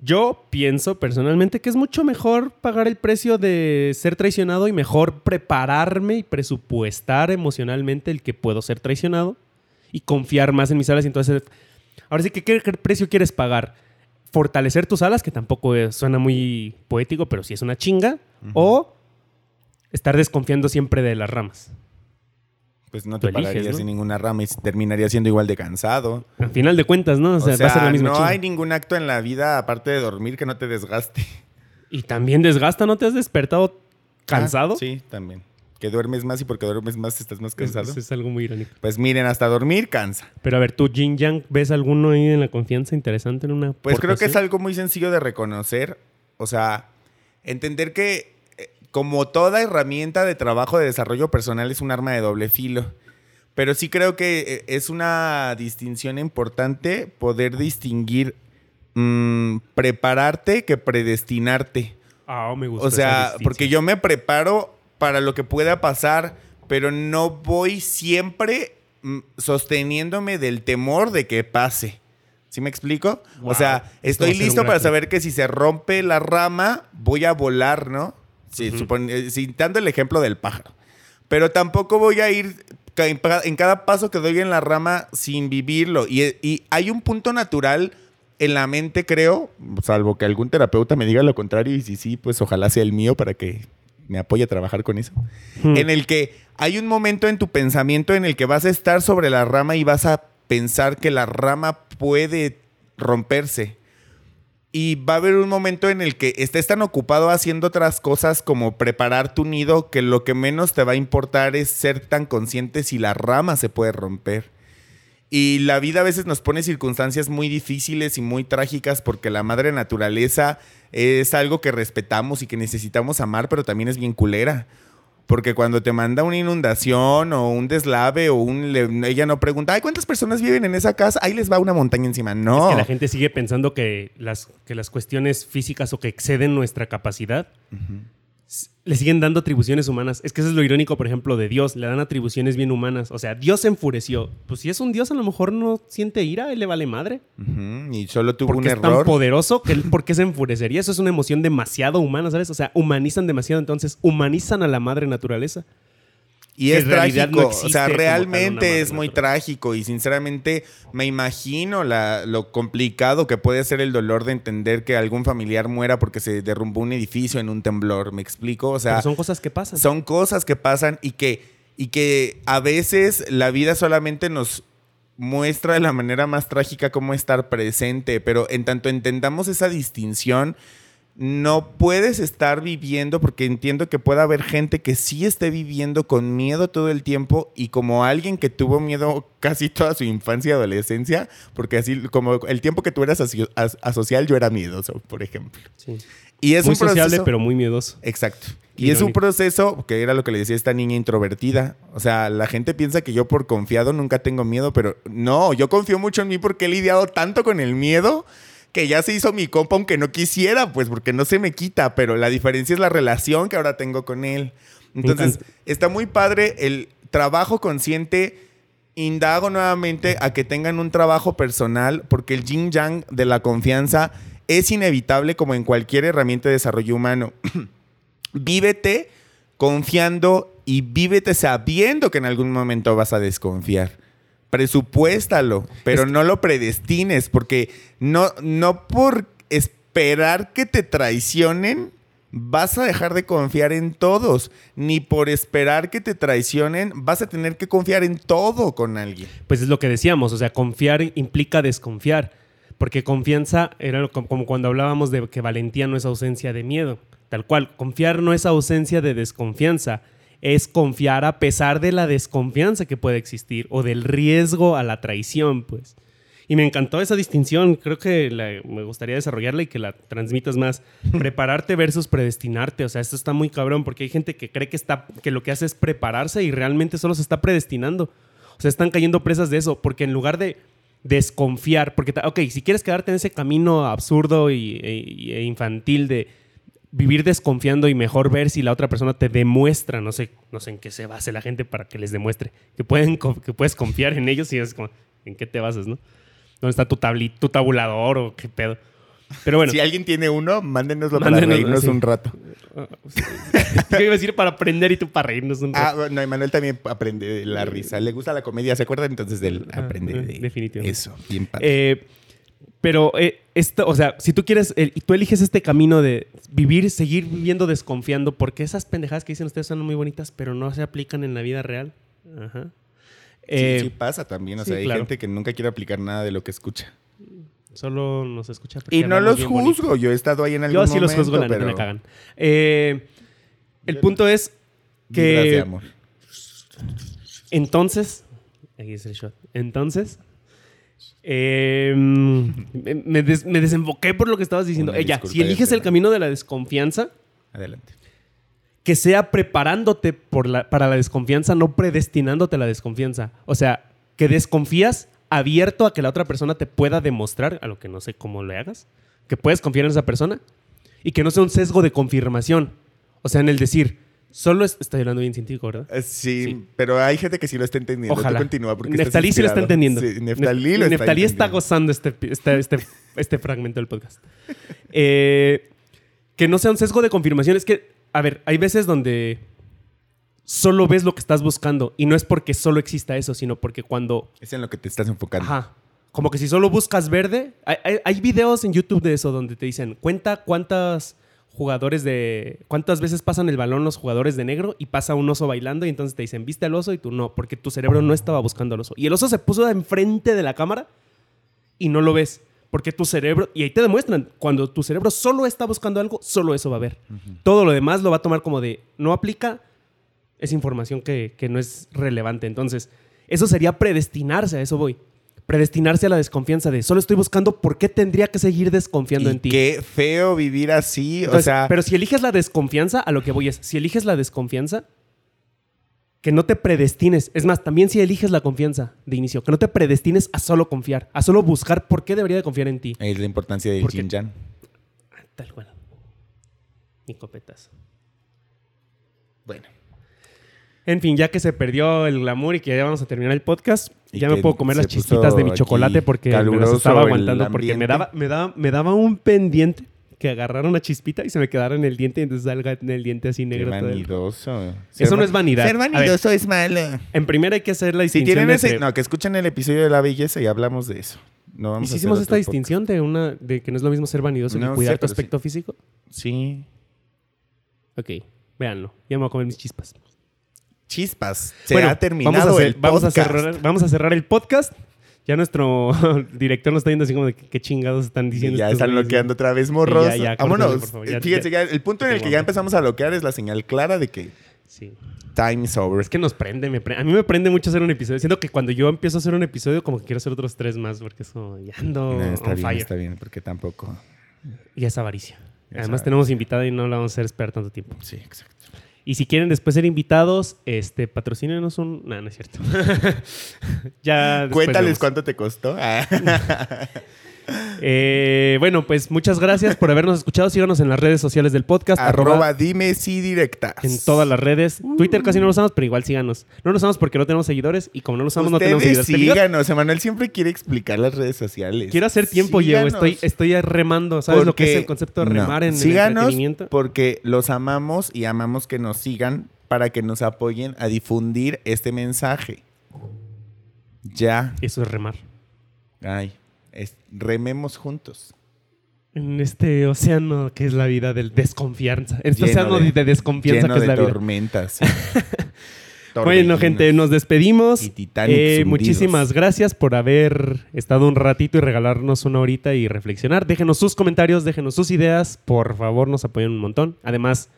yo pienso personalmente que es mucho mejor pagar el precio de ser traicionado y mejor prepararme y presupuestar emocionalmente el que puedo ser traicionado y confiar más en mis alas. Y entonces, ahora sí que, ¿qué, qué precio quieres pagar? Fortalecer tus alas, que tampoco es- suena muy poético, pero sí es una chinga, o estar desconfiando siempre de las ramas. Pues no te eliges, pararías ¿no? en ninguna rama y terminaría siendo igual de cansado. Al final de cuentas, ¿no? O O sea, va a ser la misma no hay ningún acto en la vida, aparte de dormir, que no te desgaste. Y también desgasta, ¿no te has despertado cansado? Ah, sí, también. Que duermes más y porque duermes más estás más cansado. es algo muy irónico. Pues miren, hasta dormir cansa. Pero a ver, tú, Jin Yang, ¿ves alguno ahí en la confianza interesante en una Pues creo que es algo muy sencillo de reconocer. O sea, entender que como toda herramienta de trabajo de desarrollo personal es un arma de doble filo. Pero sí creo que eh, es una distinción importante poder distinguir mm, prepararte que predestinarte. Ah, me gusta O sea, porque yo me preparo para lo que pueda pasar, pero no voy siempre mm, sosteniéndome del temor de que pase. ¿Sí me explico? Wow, O sea, estoy listo para saber que si se rompe la rama, voy a volar, ¿no? Sí, supone- eh, citando el ejemplo del pájaro. Pero tampoco voy a ir en cada paso que doy en la rama sin vivirlo. Y, y hay un punto natural en la mente, creo, salvo que algún terapeuta me diga lo contrario, y si sí, pues ojalá sea el mío para que me apoye a trabajar con eso. Hmm. En el que hay un momento en tu pensamiento en el que vas a estar sobre la rama y vas a pensar que la rama puede romperse. Y va a haber un momento en el que estés tan ocupado haciendo otras cosas como preparar tu nido que lo que menos te va a importar es ser tan consciente si la rama se puede romper. Y la vida a veces nos pone circunstancias muy difíciles y muy trágicas porque la madre naturaleza es algo que respetamos y que necesitamos amar, pero también es bien culera. Porque cuando te manda una inundación o un deslave o un... le- ella no pregunta, ay, ¿cuántas personas viven en esa casa? Ahí les va una montaña encima. No. Es que la gente sigue pensando que las, que las cuestiones físicas o que exceden nuestra capacidad le siguen dando atribuciones humanas. Es que eso es lo irónico, por ejemplo, de Dios. Le dan atribuciones bien humanas. O sea, Dios se enfureció. Pues si es un Dios, a lo mejor no siente ira y le vale madre. Y solo tuvo un Porque es tan error. poderoso que él, ¿por qué se enfurecería? Eso es una emoción demasiado humana, ¿sabes? O sea, humanizan demasiado. Entonces, humanizan a la madre naturaleza. Y es trágico, no o sea, realmente es muy trágico y sinceramente me imagino la- lo complicado que puede ser el dolor de entender que algún familiar muera porque se derrumbó un edificio en un temblor, ¿me explico? O sea, Pero son cosas que pasan. son cosas que pasan y que, y que a veces la vida solamente nos muestra de la manera más trágica cómo estar presente, pero en tanto entendamos esa distinción, no puedes estar viviendo, porque entiendo que puede haber gente que sí esté viviendo con miedo todo el tiempo y como alguien que tuvo miedo casi toda su infancia y adolescencia, porque así como el tiempo que tú eras aso- as- asocial, yo era miedoso, por ejemplo. Sí. Y es muy un proceso, sociable, pero muy miedoso. Exacto. Y es un proceso, que era lo que le decía esta niña introvertida. O sea, la gente piensa que yo por confiado nunca tengo miedo, pero no, yo confío mucho en mí porque he lidiado tanto con el miedo que ya se hizo mi compa aunque no quisiera, pues porque no se me quita, pero la diferencia es la relación que ahora tengo con él. Entonces, está muy padre el trabajo consciente, indago nuevamente a que tengan un trabajo personal, porque el yin yang de la confianza es inevitable como en cualquier herramienta de desarrollo humano. vívete confiando y vívete sabiendo que en algún momento vas a desconfiar. Presupuéstalo, pero Es- no lo predestines, porque no, no por esperar que te traicionen vas a dejar de confiar en todos, ni por esperar que te traicionen vas a tener que confiar en todo con alguien. Pues es lo que decíamos, o sea, confiar implica desconfiar, porque confianza era como cuando hablábamos de que valentía no es ausencia de miedo, tal cual, confiar no es ausencia de desconfianza, es confiar a pesar de la desconfianza que puede existir o del riesgo a la traición, pues. Y me encantó esa distinción, creo que la- me gustaría desarrollarla y que la transmitas más. Prepararte versus predestinarte, o sea, esto está muy cabrón porque hay gente que cree que, está, que lo que hace es prepararse y realmente solo se está predestinando. O sea, están cayendo presas de eso, porque en lugar de desconfiar, porque, ok, si quieres quedarte en ese camino absurdo y, e- e infantil de vivir desconfiando y mejor ver si la otra persona te demuestra, no sé, no sé en qué se base la gente para que les demuestre, que, pueden, que puedes confiar en ellos y es como, ¿en qué te basas, no? ¿Dónde está tu, tabli- tu tabulador o qué pedo? Pero bueno. Si alguien tiene uno, mándenoslo para Mándenoslo, reírnos sí. un rato. Yo iba a decir para aprender y tú para reírnos un Ah, rato. bueno, Emanuel también aprende de la risa. Le gusta la comedia, ¿se acuerdan? Entonces él Ah, aprende ah, de definitivamente. eso. Bien padre. Eh, pero eh, esto, o sea, si tú quieres, eh, y tú eliges este camino de vivir, seguir viviendo desconfiando, porque esas pendejadas que dicen ustedes son muy bonitas, pero no se aplican en la vida real. Ajá. Sí, Eh, sí pasa también. O sí, sea, hay claro. gente que nunca quiere aplicar nada de lo que escucha. Solo nos escucha. Y no los bonito. juzgo. Yo he estado ahí en algún Yo sí los momento, juzgo, la pero me cagan. Eh, el punto es que amor. entonces, aquí es el shot. Entonces, eh, me, me des- me desemboqué por lo que estabas diciendo. Ella, disculpa, si eliges ya el camino de la desconfianza, Adelante. que sea preparándote por la- para la desconfianza, no predestinándote a la desconfianza. O sea, que desconfías abierto a que la otra persona te pueda demostrar, a lo que no sé cómo le hagas, que puedes confiar en esa persona y que no sea un sesgo de confirmación. O sea, en el decir, solo es, estoy hablando bien científico, ¿verdad? Eh, Sí, Sí. pero hay gente que sí lo está entendiendo. Tú Ojalá. continúa porque Neftalí sí lo está entendiendo. Sí, Neftalí lo está Neftalí está gozando este, este, este, este fragmento del podcast. Eh, que no sea un sesgo de confirmación. Es que, a ver, hay veces donde solo ves lo que estás buscando y no es porque solo exista eso, sino porque cuando... Es en lo que te estás enfocando. Ajá. Como que si solo buscas verde... Hay, hay- hay videos en YouTube de eso donde te dicen, cuenta cuántas jugadores de... cuántas veces pasan el balón los jugadores de negro y pasa un oso bailando y entonces te dicen, ¿viste al oso? Y tú no, porque tu cerebro no estaba buscando al oso. Y el oso se puso enfrente de la cámara y no lo ves. Porque tu cerebro, y ahí te demuestran, cuando tu cerebro solo está buscando algo, solo eso va a ver. Todo lo demás lo va a tomar como de, no aplica, es información que, que no es relevante. Entonces, eso sería predestinarse, a eso voy. Predestinarse a la desconfianza de, solo estoy buscando por qué tendría que seguir desconfiando Y en ti. qué feo vivir así. o sea, pero si eliges la desconfianza, a lo que voy es, si eliges la desconfianza, que no te predestines. Es más, también si eliges la confianza de inicio, que no te predestines a solo confiar, a solo buscar por qué debería de confiar en ti. es la importancia del Porque- yin yang. Tal cual. Ni copetazo. Bueno. En fin, ya que se perdió el glamour y que ya vamos a terminar el podcast, Y ya me puedo comer las chispitas de mi chocolate porque me las estaba aguantando porque me daba, me, daba, me daba un pendiente que agarrara una chispita y se me quedara en el diente y entonces salga en el diente así Qué negro. todo el- vanidoso. Eso no es vanidad. Ser ver. vanidoso es malo. En primera hay que hacer la Si distinción. tienen ese, entre- no, que escuchen el episodio de la belleza y hablamos de eso. No ¿Y vamos si a hicimos esta distinción de una de que no es lo mismo ser vanidoso No que cuidar sé, tu sí. aspecto físico? Sí. Ok, véanlo. Ya me voy a comer mis chispas. Chispas. Se Bueno, ha terminado vamos a, hacer- el vamos a podcast. cerrar, vamos a cerrar el podcast. Ya nuestro director nos está viendo así como de que- qué chingados están diciendo. ya están güeyes? loqueando otra vez, morros. Ya, ya, Vámonos. córtenle, por favor. Ya- Fíjense, ya, el punto en el que ya empezamos a bloquear es la señal clara de que Sí. time is over. Es que nos prende, me pre- a mí me prende mucho hacer un episodio. Siento que cuando yo empiezo a hacer un episodio, como que quiero hacer otros tres más, porque eso ya ando No, está on bien, fire. está bien, porque tampoco. Y es avaricia. Además, tenemos invitada y no la vamos a hacer esperar tanto tiempo. Sí, exacto. Y si quieren después ser invitados, este, patrocínenos un... No, no es cierto. ya Cuéntales vemos. cuánto te costó. Eh, bueno, pues muchas gracias por habernos escuchado. Síganos en las redes sociales del podcast. Arroba dime si directas. En todas las redes. Twitter casi no lo usamos, pero igual síganos. No lo usamos porque no tenemos seguidores y como no lo usamos no tenemos seguidores. síganos. Emanuel siempre quiere explicar las redes sociales. Quiero hacer tiempo, Diego. Síganos. Estoy, estoy remando. ¿Sabes lo que es el concepto de no. remar en el Síganos entretenimiento? porque los amamos y amamos que nos sigan para que nos apoyen a difundir este mensaje. Ya. Eso es remar. Ay. Es- rememos juntos. En este océano que es la vida del desconfianza. Este Lleno océano de- de, desconfianza Lleno que es de la vida. tormentas. Bueno, gente, nos despedimos. Y Eh, muchísimas gracias por haber estado un ratito y regalarnos una horita y reflexionar. Déjenos sus comentarios, déjenos sus ideas. Por favor, nos apoyan un montón. Además,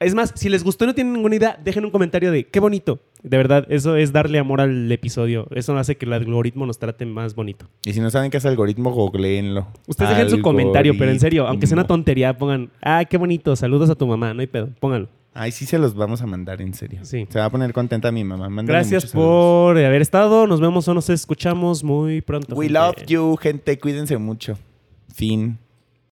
es más, si les gustó y no tienen ninguna idea, dejen un comentario de qué bonito. De verdad, eso es darle amor al episodio. Eso hace que el algoritmo nos trate más bonito. Y si no saben qué es algoritmo, googleenlo. Ustedes dejen su comentario, pero en serio, aunque sea una tontería, pongan, ah, qué bonito, saludos a tu mamá, no hay pedo, pónganlo. Ay, sí se los vamos a mandar, en serio. Sí. Se va a poner contenta mi mamá. Mándale Gracias saludos. por haber estado. Nos vemos o nos escuchamos muy pronto. We gente. love you, gente. Cuídense mucho. Fin.